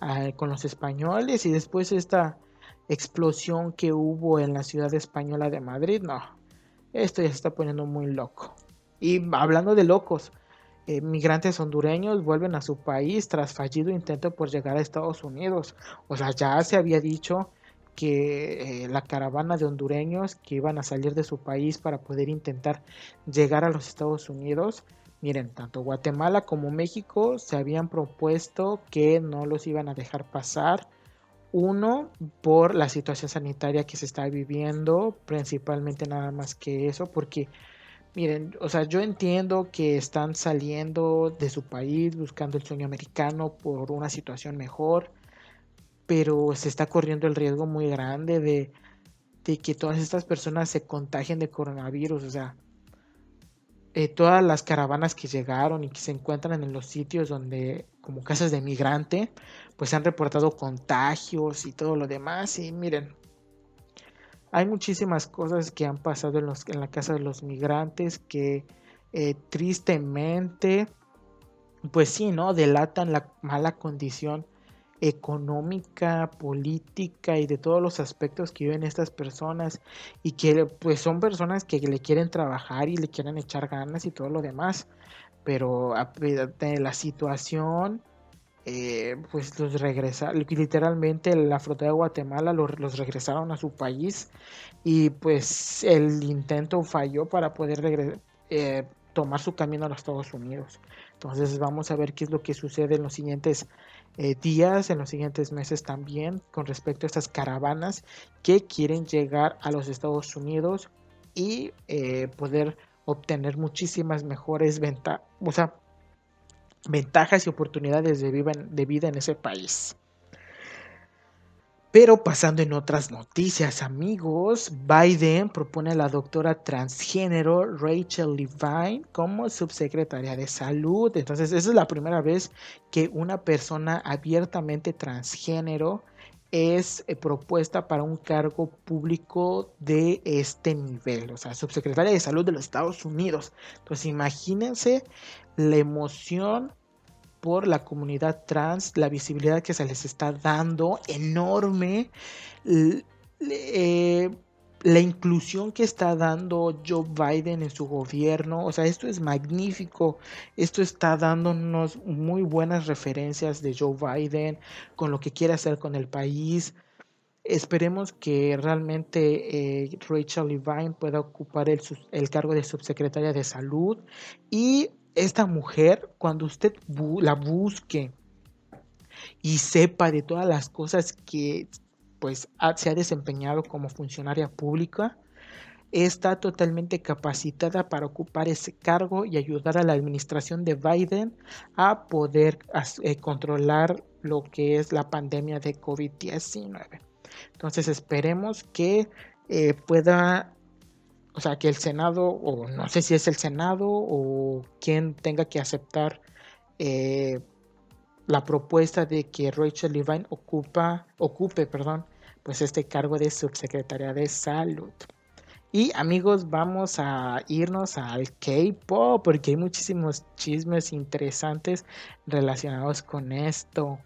ah, con los españoles y después esta explosión que hubo en la ciudad española de Madrid, no, esto ya se está poniendo muy loco. Y hablando de locos, eh, migrantes hondureños vuelven a su país tras fallido intento por llegar a Estados Unidos. O sea, ya se había dicho que eh, la caravana de hondureños que iban a salir de su país para poder intentar llegar a los Estados Unidos, miren, tanto Guatemala como México se habían propuesto que no los iban a dejar pasar. Uno, por la situación sanitaria que se está viviendo, principalmente nada más que eso, porque miren, o sea, yo entiendo que están saliendo de su país buscando el sueño americano por una situación mejor pero se está corriendo el riesgo muy grande de, que todas estas personas se contagien de coronavirus, o sea, eh, todas las caravanas que llegaron y que se encuentran en los sitios donde, como casas de migrante, pues han reportado contagios y todo lo demás. Y miren, hay muchísimas cosas que han pasado en, los, en la casa de los migrantes que eh, tristemente, pues sí, ¿no? Delatan la mala condición económica, política y de todos los aspectos que viven estas personas y que pues son personas que le quieren trabajar y le quieren echar ganas y todo lo demás, pero de la situación eh, pues los regresa literalmente la flota de Guatemala los, regresaron a su país y pues el intento falló para poder eh, tomar su camino a los Estados Unidos. Entonces vamos a ver qué es lo que sucede en los siguientes eh, días, en los siguientes meses también, con respecto a estas caravanas que quieren llegar a los Estados Unidos y eh, poder obtener muchísimas mejores ventajas, o sea, ventajas y oportunidades de vida en ese país. Pero pasando en otras noticias, amigos, Biden propone a la doctora transgénero Rachel Levine como subsecretaria de salud. Entonces, esa es la primera vez que una persona abiertamente transgénero es eh, propuesta para un cargo público de este nivel, o sea, subsecretaria de salud de los Estados Unidos. Entonces, imagínense la emoción por la comunidad trans, la visibilidad que se les está dando enorme, eh, la inclusión que está dando Joe Biden en su gobierno, o sea, esto es magnífico, esto está dándonos muy buenas referencias de Joe Biden con lo que quiere hacer con el país. Esperemos que realmente eh, Rachel Levine pueda ocupar el, el cargo de subsecretaria de salud y esta mujer, cuando usted la busque y sepa de todas las cosas que pues se ha desempeñado como funcionaria pública, está totalmente capacitada para ocupar ese cargo y ayudar a la administración de Biden a poder eh, controlar lo que es la pandemia de COVID-19. Entonces esperemos que eh, pueda o sea, que el Senado, o no sé si es el Senado o quien tenga que aceptar eh, la propuesta de que Rachel Levine ocupa, ocupe, perdón, pues este cargo de subsecretaria de salud. Y amigos, vamos a irnos al K-pop porque hay muchísimos chismes interesantes relacionados con esto.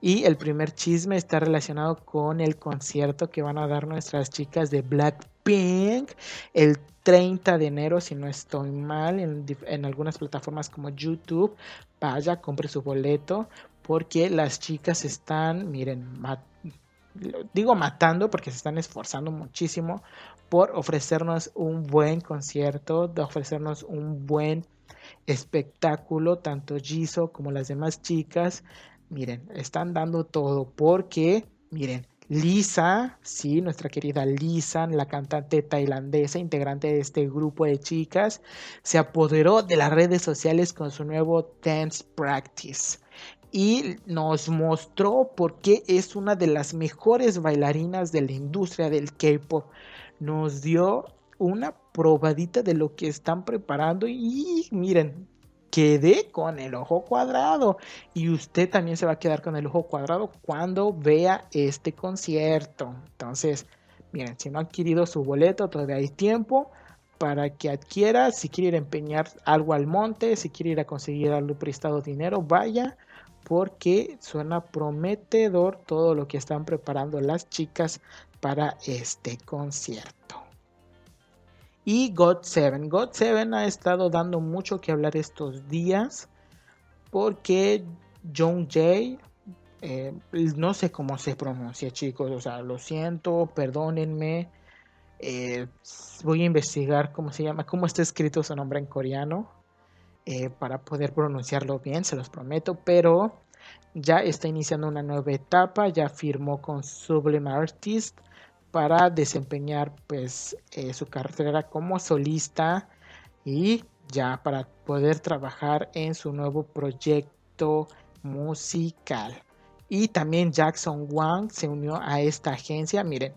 Y el primer chisme está relacionado con el concierto que van a dar nuestras chicas de Blackpink el 30 de enero, si no estoy mal, en, algunas plataformas como YouTube. Vaya, compre su boleto porque las chicas están, miren, digo matando porque se están esforzando muchísimo por ofrecernos un buen concierto, de ofrecernos un buen espectáculo, tanto Jisoo como las demás chicas miren, están dando todo porque, miren, Lisa, sí, nuestra querida Lisa, la cantante tailandesa, integrante de este grupo de chicas, se apoderó de las redes sociales con su nuevo Dance Practice y nos mostró por qué es una de las mejores bailarinas de la industria del K-pop. Nos dio una probadita de lo que están preparando y miren, quedé con el ojo cuadrado. Y usted también se va a quedar con el ojo cuadrado cuando vea este concierto. Entonces, miren, si no ha adquirido su boleto, todavía hay tiempo para que adquiera. Si quiere ir a empeñar algo al monte, si quiere ir a conseguir algo prestado dinero, vaya. Porque suena prometedor todo lo que están preparando las chicas para este concierto. Y God 7. God 7 ha estado dando mucho que hablar estos días porque John Jay, eh, no sé cómo se pronuncia chicos, o sea, lo siento, perdónenme. Eh, voy a investigar cómo se llama, cómo está escrito su nombre en coreano eh, para poder pronunciarlo bien, se los prometo, pero ya está iniciando una nueva etapa, ya firmó con Sublime Artist para desempeñar pues eh, su carrera como solista y ya para poder trabajar en su nuevo proyecto musical. Y también Jackson Wang se unió a esta agencia. Miren,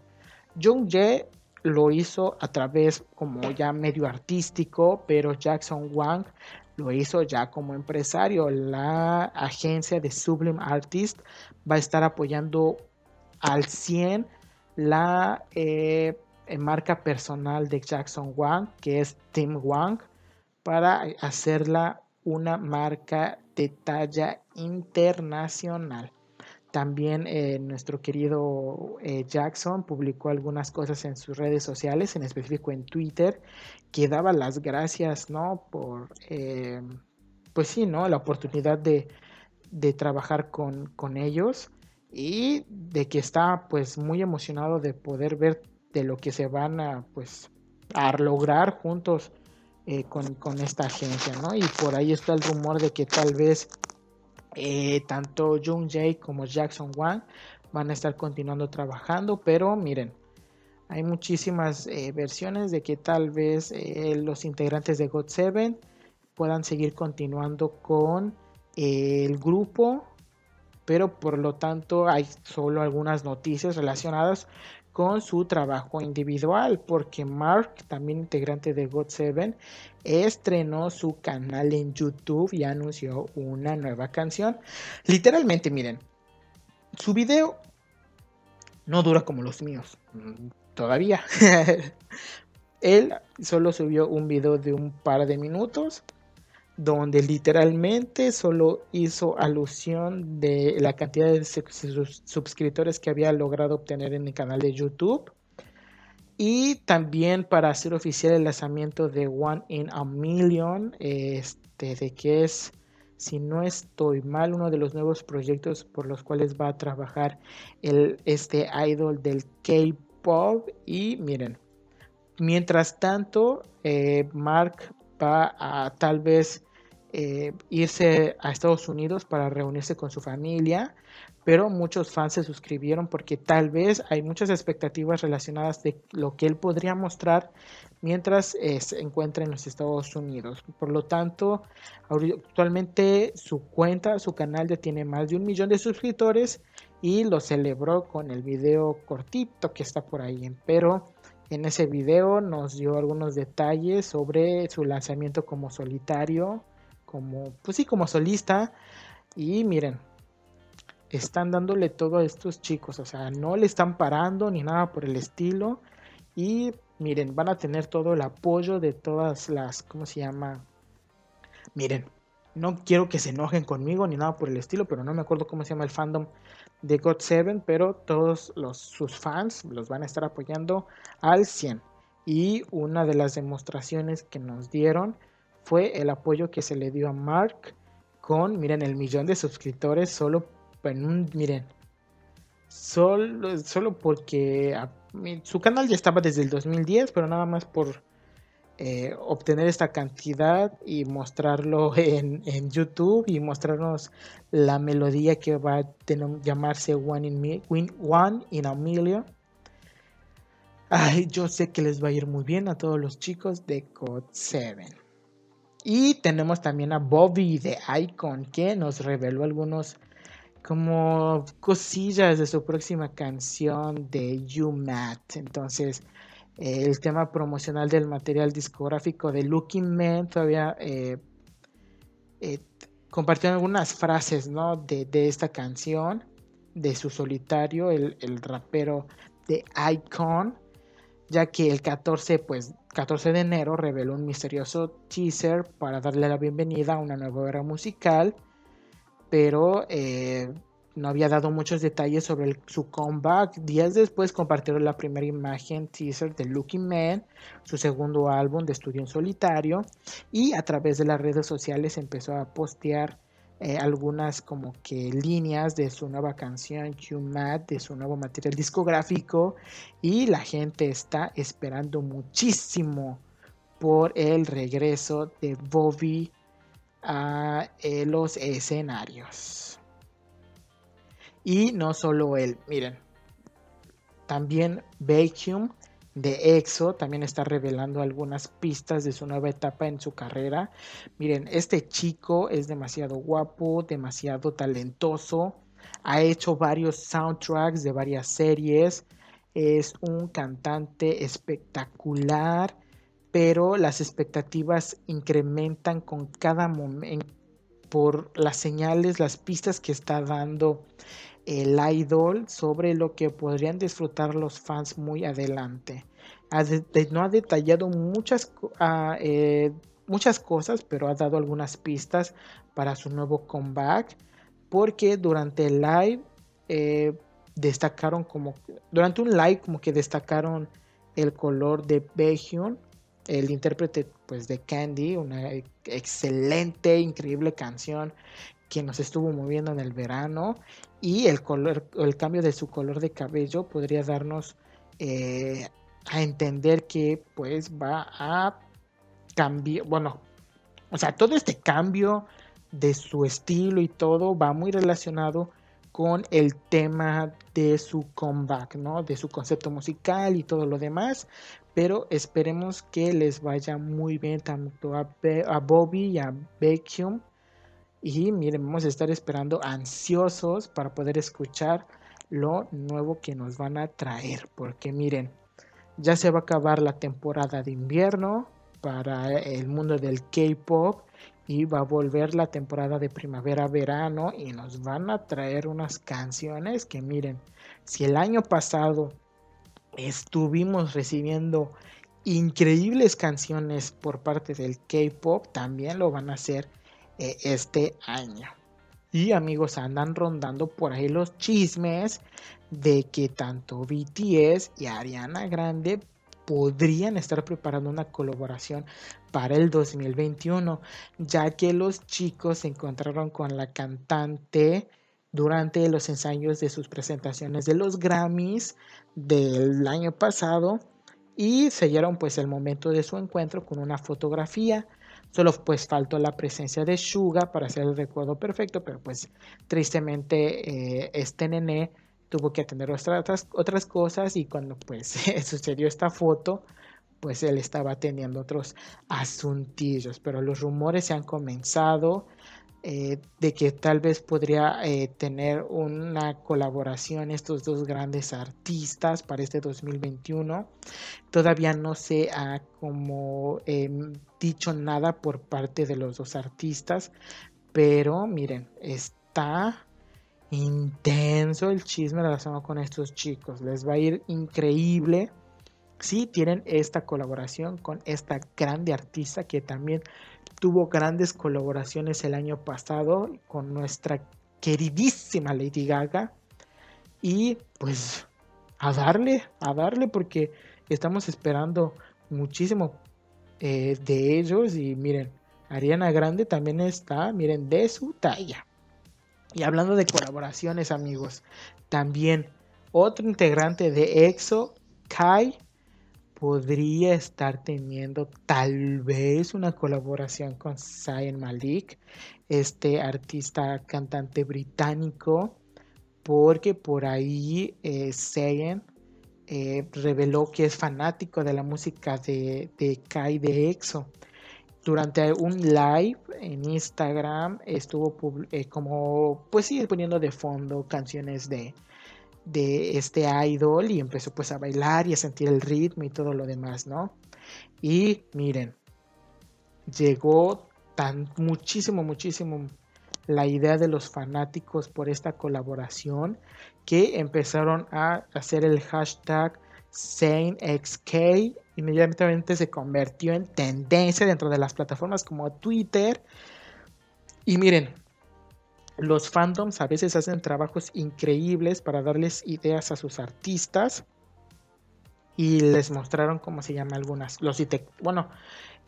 Jung Jae lo hizo a través como ya medio artístico, pero Jackson Wang lo hizo ya como empresario. La agencia de Sublime Artist va a estar apoyando al 100 la eh, marca personal de Jackson Wang, que es Tim Wang, para hacerla una marca de talla internacional. También eh, nuestro querido eh, Jackson publicó algunas cosas en sus redes sociales, en específico en Twitter, que daba las gracias, ¿no? Por, pues sí, ¿no? La oportunidad de, de trabajar con, con ellos y de que está pues muy emocionado de poder ver de lo que se van a pues a lograr juntos eh, con, esta agencia, ¿no? Y por ahí está el rumor de que tal vez eh, tanto Jung Jae como Jackson Wang van a estar continuando trabajando, pero miren, hay muchísimas eh, versiones de que tal vez los integrantes de God 7 puedan seguir continuando con el grupo pero por lo tanto hay solo algunas noticias relacionadas con su trabajo individual, porque Mark, también integrante de God7, estrenó su canal en YouTube y anunció una nueva canción. Literalmente, miren, su video no dura como los míos, mm, todavía. [LAUGHS] Él solo subió un video de un par de minutos donde literalmente solo hizo alusión de la cantidad de suscriptores que había logrado obtener en el canal de YouTube. Y también para hacer oficial el lanzamiento de One in a Million, este, de que es, si no estoy mal, uno de los nuevos proyectos por los cuales va a trabajar el, este idol del K-Pop. Y miren, mientras tanto, eh, Mark va a tal vez eh, irse a Estados Unidos para reunirse con su familia, pero muchos fans se suscribieron porque tal vez hay muchas expectativas relacionadas de lo que él podría mostrar mientras eh, se encuentra en los Estados Unidos. Por lo tanto, actualmente su cuenta, su canal ya tiene más de un millón de suscriptores y lo celebró con el video cortito que está por ahí. Pero en ese video nos dio algunos detalles sobre su lanzamiento como solitario como, pues sí, como solista. Y miren, están dándole todo a estos chicos, o sea, no le están parando ni nada por el estilo. Y miren, van a tener todo el apoyo de todas las, ¿cómo se llama? Miren, no quiero que se enojen conmigo ni nada por el estilo, pero no me acuerdo cómo se llama el fandom de God 7, pero todos los, sus fans los van a estar apoyando al 100. Y una de las demostraciones que nos dieron fue el apoyo que se le dio a Mark con, miren, el millón de suscriptores solo en un, miren, solo, solo porque su canal ya estaba desde el 2010, pero nada más por eh, obtener esta cantidad y mostrarlo [LAUGHS] en, YouTube y mostrarnos la melodía que va a llamarse One in, One in a Million. Ay, yo sé que les va a ir muy bien a todos los chicos de Code 7. Y tenemos también a Bobby de Icon que nos reveló algunos como cosillas de su próxima canción de You Matt. Entonces, el tema promocional del material discográfico de Looking Man todavía eh, eh, compartieron algunas frases, ¿no? De, de, esta canción, de su solitario, el, el, rapero de Icon, ya que el 14, pues, 14 de enero reveló un misterioso teaser para darle la bienvenida a una nueva era musical, pero eh, no había dado muchos detalles sobre su comeback. Días después compartieron la primera imagen teaser de Lucky Man, su segundo álbum de estudio en solitario, y a través de las redes sociales empezó a postear eh, algunas como que líneas de su nueva canción Mad, de su nuevo material discográfico, y la gente está esperando muchísimo por el regreso de Bobby a eh, los escenarios. Y no solo él, miren, también Vacuum de EXO también está revelando algunas pistas de su nueva etapa en su carrera. Miren, este chico es demasiado guapo, demasiado talentoso, ha hecho varios soundtracks de varias series, es un cantante espectacular, pero las expectativas incrementan con cada momento por las señales, las pistas que está dando el idol sobre lo que podrían disfrutar los fans muy adelante. no ha detallado muchas, ah, eh, muchas cosas, pero ha dado algunas pistas para su nuevo comeback. Porque durante el live eh, destacaron como. Durante un live, como que destacaron el color de Baekhyun, el intérprete pues de Candy, una excelente, increíble canción que nos estuvo moviendo en el verano y el color, el cambio de su color de cabello podría darnos eh, a entender que pues va a cambiar, bueno, o sea, todo este cambio de su estilo y todo va muy relacionado con el tema de su comeback, ¿no? De su concepto musical y todo lo demás. Pero esperemos que les vaya muy bien tanto a, a Bobby y a Beckham y miren, vamos a estar esperando ansiosos para poder escuchar lo nuevo que nos van a traer. Porque miren, ya se va a acabar la temporada de invierno para el mundo del K-Pop y va a volver la temporada de primavera-verano y nos van a traer unas canciones que miren, si el año pasado estuvimos recibiendo increíbles canciones por parte del K-Pop, también lo van a hacer e, este año. Y amigos, andan rondando por ahí los chismes de que tanto BTS y Ariana Grande podrían estar preparando una colaboración para el 2021, ya que los chicos se encontraron con la cantante durante los ensayos de sus presentaciones de los Grammys del año pasado y sellaron pues el momento de su encuentro con una fotografía Solo pues faltó la presencia de Suga para hacer el recuerdo perfecto, pero pues tristemente eh, este nené tuvo que atender otras, otras cosas y cuando pues [LAUGHS] sucedió esta foto, pues él estaba teniendo otros asuntillos, pero los rumores se han comenzado eh, de que tal vez podría eh, tener una colaboración estos dos grandes artistas para este 2021. Todavía no se ha como em, dicho nada por parte de los dos artistas, pero miren, está intenso el chisme relacionado con estos chicos. Les va a ir increíble si tienen esta colaboración con esta grande artista que también tuvo grandes colaboraciones el año pasado con nuestra queridísima Lady Gaga. Y pues a darle, a darle porque estamos esperando muchísimo eh, de ellos. Y miren, Ariana Grande también está, miren, de su talla. Y hablando de colaboraciones, amigos, también otro integrante de EXO, Kai, podría estar teniendo tal vez una colaboración con Zayn Malik, este artista cantante británico, porque por ahí eh, eh, reveló que es fanático de la música de, de Kai de EXO. Durante un live en Instagram estuvo eh, como, pues sí, poniendo de fondo canciones de, de este idol y empezó pues a bailar y a sentir el ritmo y todo lo demás, ¿no? Y miren, llegó tan muchísimo, muchísimo la idea de los fanáticos por esta colaboración que empezaron a hacer el hashtag SaneXK. Inmediatamente se convirtió en tendencia dentro de las plataformas como Twitter. Y miren, los fandoms a veces hacen trabajos increíbles para darles ideas a sus artistas y les mostraron cómo se llama algunas. Los bueno,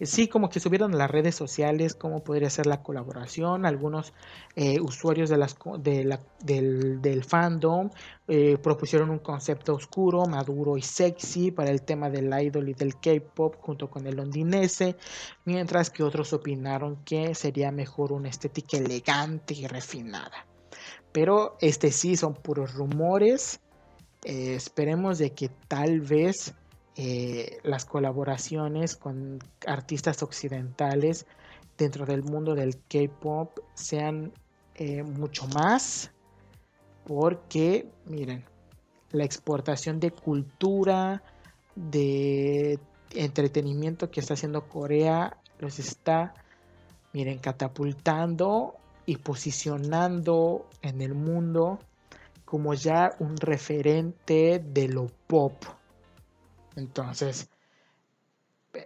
sí, como que subieron las redes sociales cómo podría ser la colaboración. Algunos eh, usuarios de las, de la, del, fandom eh, propusieron un concepto oscuro, maduro y sexy para el tema del idol y del K-pop junto con el londinese, mientras que otros opinaron que sería mejor una estética elegante y refinada. Pero este sí son puros rumores. Eh, esperemos de que tal vez eh, las colaboraciones con artistas occidentales dentro del mundo del K-Pop sean eh, mucho más porque miren la exportación de cultura de entretenimiento que está haciendo Corea los está miren catapultando y posicionando en el mundo como ya un referente de lo pop entonces,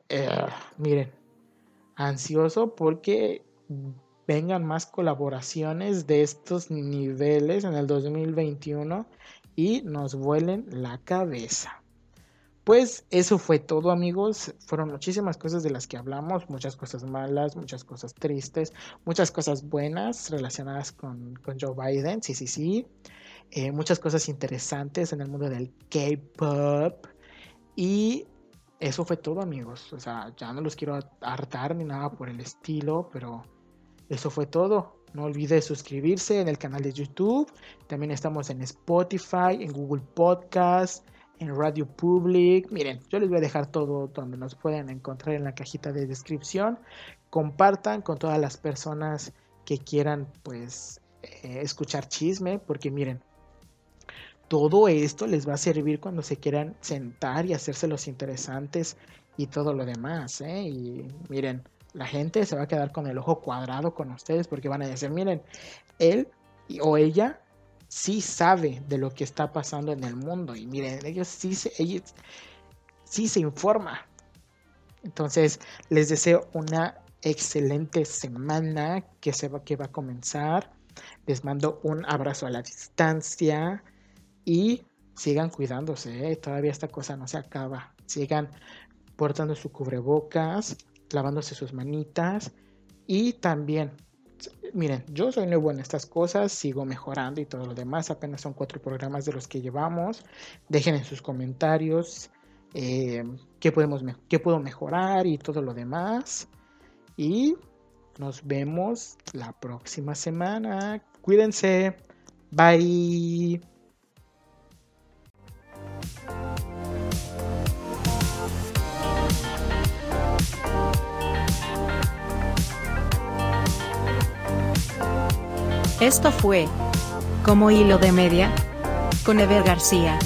eh, miren, ansioso porque vengan más colaboraciones de estos niveles en el 2021 y nos vuelen la cabeza. Pues eso fue todo amigos, fueron muchísimas cosas de las que hablamos, muchas cosas malas, muchas cosas tristes, muchas cosas buenas relacionadas con, Joe Biden, sí, sí, sí, eh, muchas cosas interesantes en el mundo del K-Pop, y eso fue todo, amigos. O sea, ya no los quiero hartar ni nada por el estilo, pero eso fue todo. No olvide suscribirse en el canal de YouTube. También estamos en Spotify, en Google Podcast, en Radio Public. Miren, yo les voy a dejar todo donde nos pueden encontrar en la cajita de descripción. Compartan con todas las personas que quieran, pues, eh, escuchar chisme, porque miren, todo esto les va a servir cuando se quieran sentar y hacerse los interesantes y todo lo demás. ¿eh? Y miren, la gente se va a quedar con el ojo cuadrado con ustedes porque van a decir, miren, él o ella sí sabe de lo que está pasando en el mundo y miren, ellos sí se, ellos sí se informa. Entonces, les deseo una excelente semana que, se va, que va a comenzar. Les mando un abrazo a la distancia y sigan cuidándose, ¿eh? todavía esta cosa no se acaba. Sigan portando su cubrebocas, lavándose sus manitas y también, miren, yo soy nuevo en estas cosas, sigo mejorando y todo lo demás, apenas son cuatro programas de los que llevamos. Dejen en sus comentarios eh, qué, podemos, qué puedo mejorar y todo lo demás. Y nos vemos la próxima semana. Cuídense. Bye. Esto fue Como Hilo de Media con Ever García.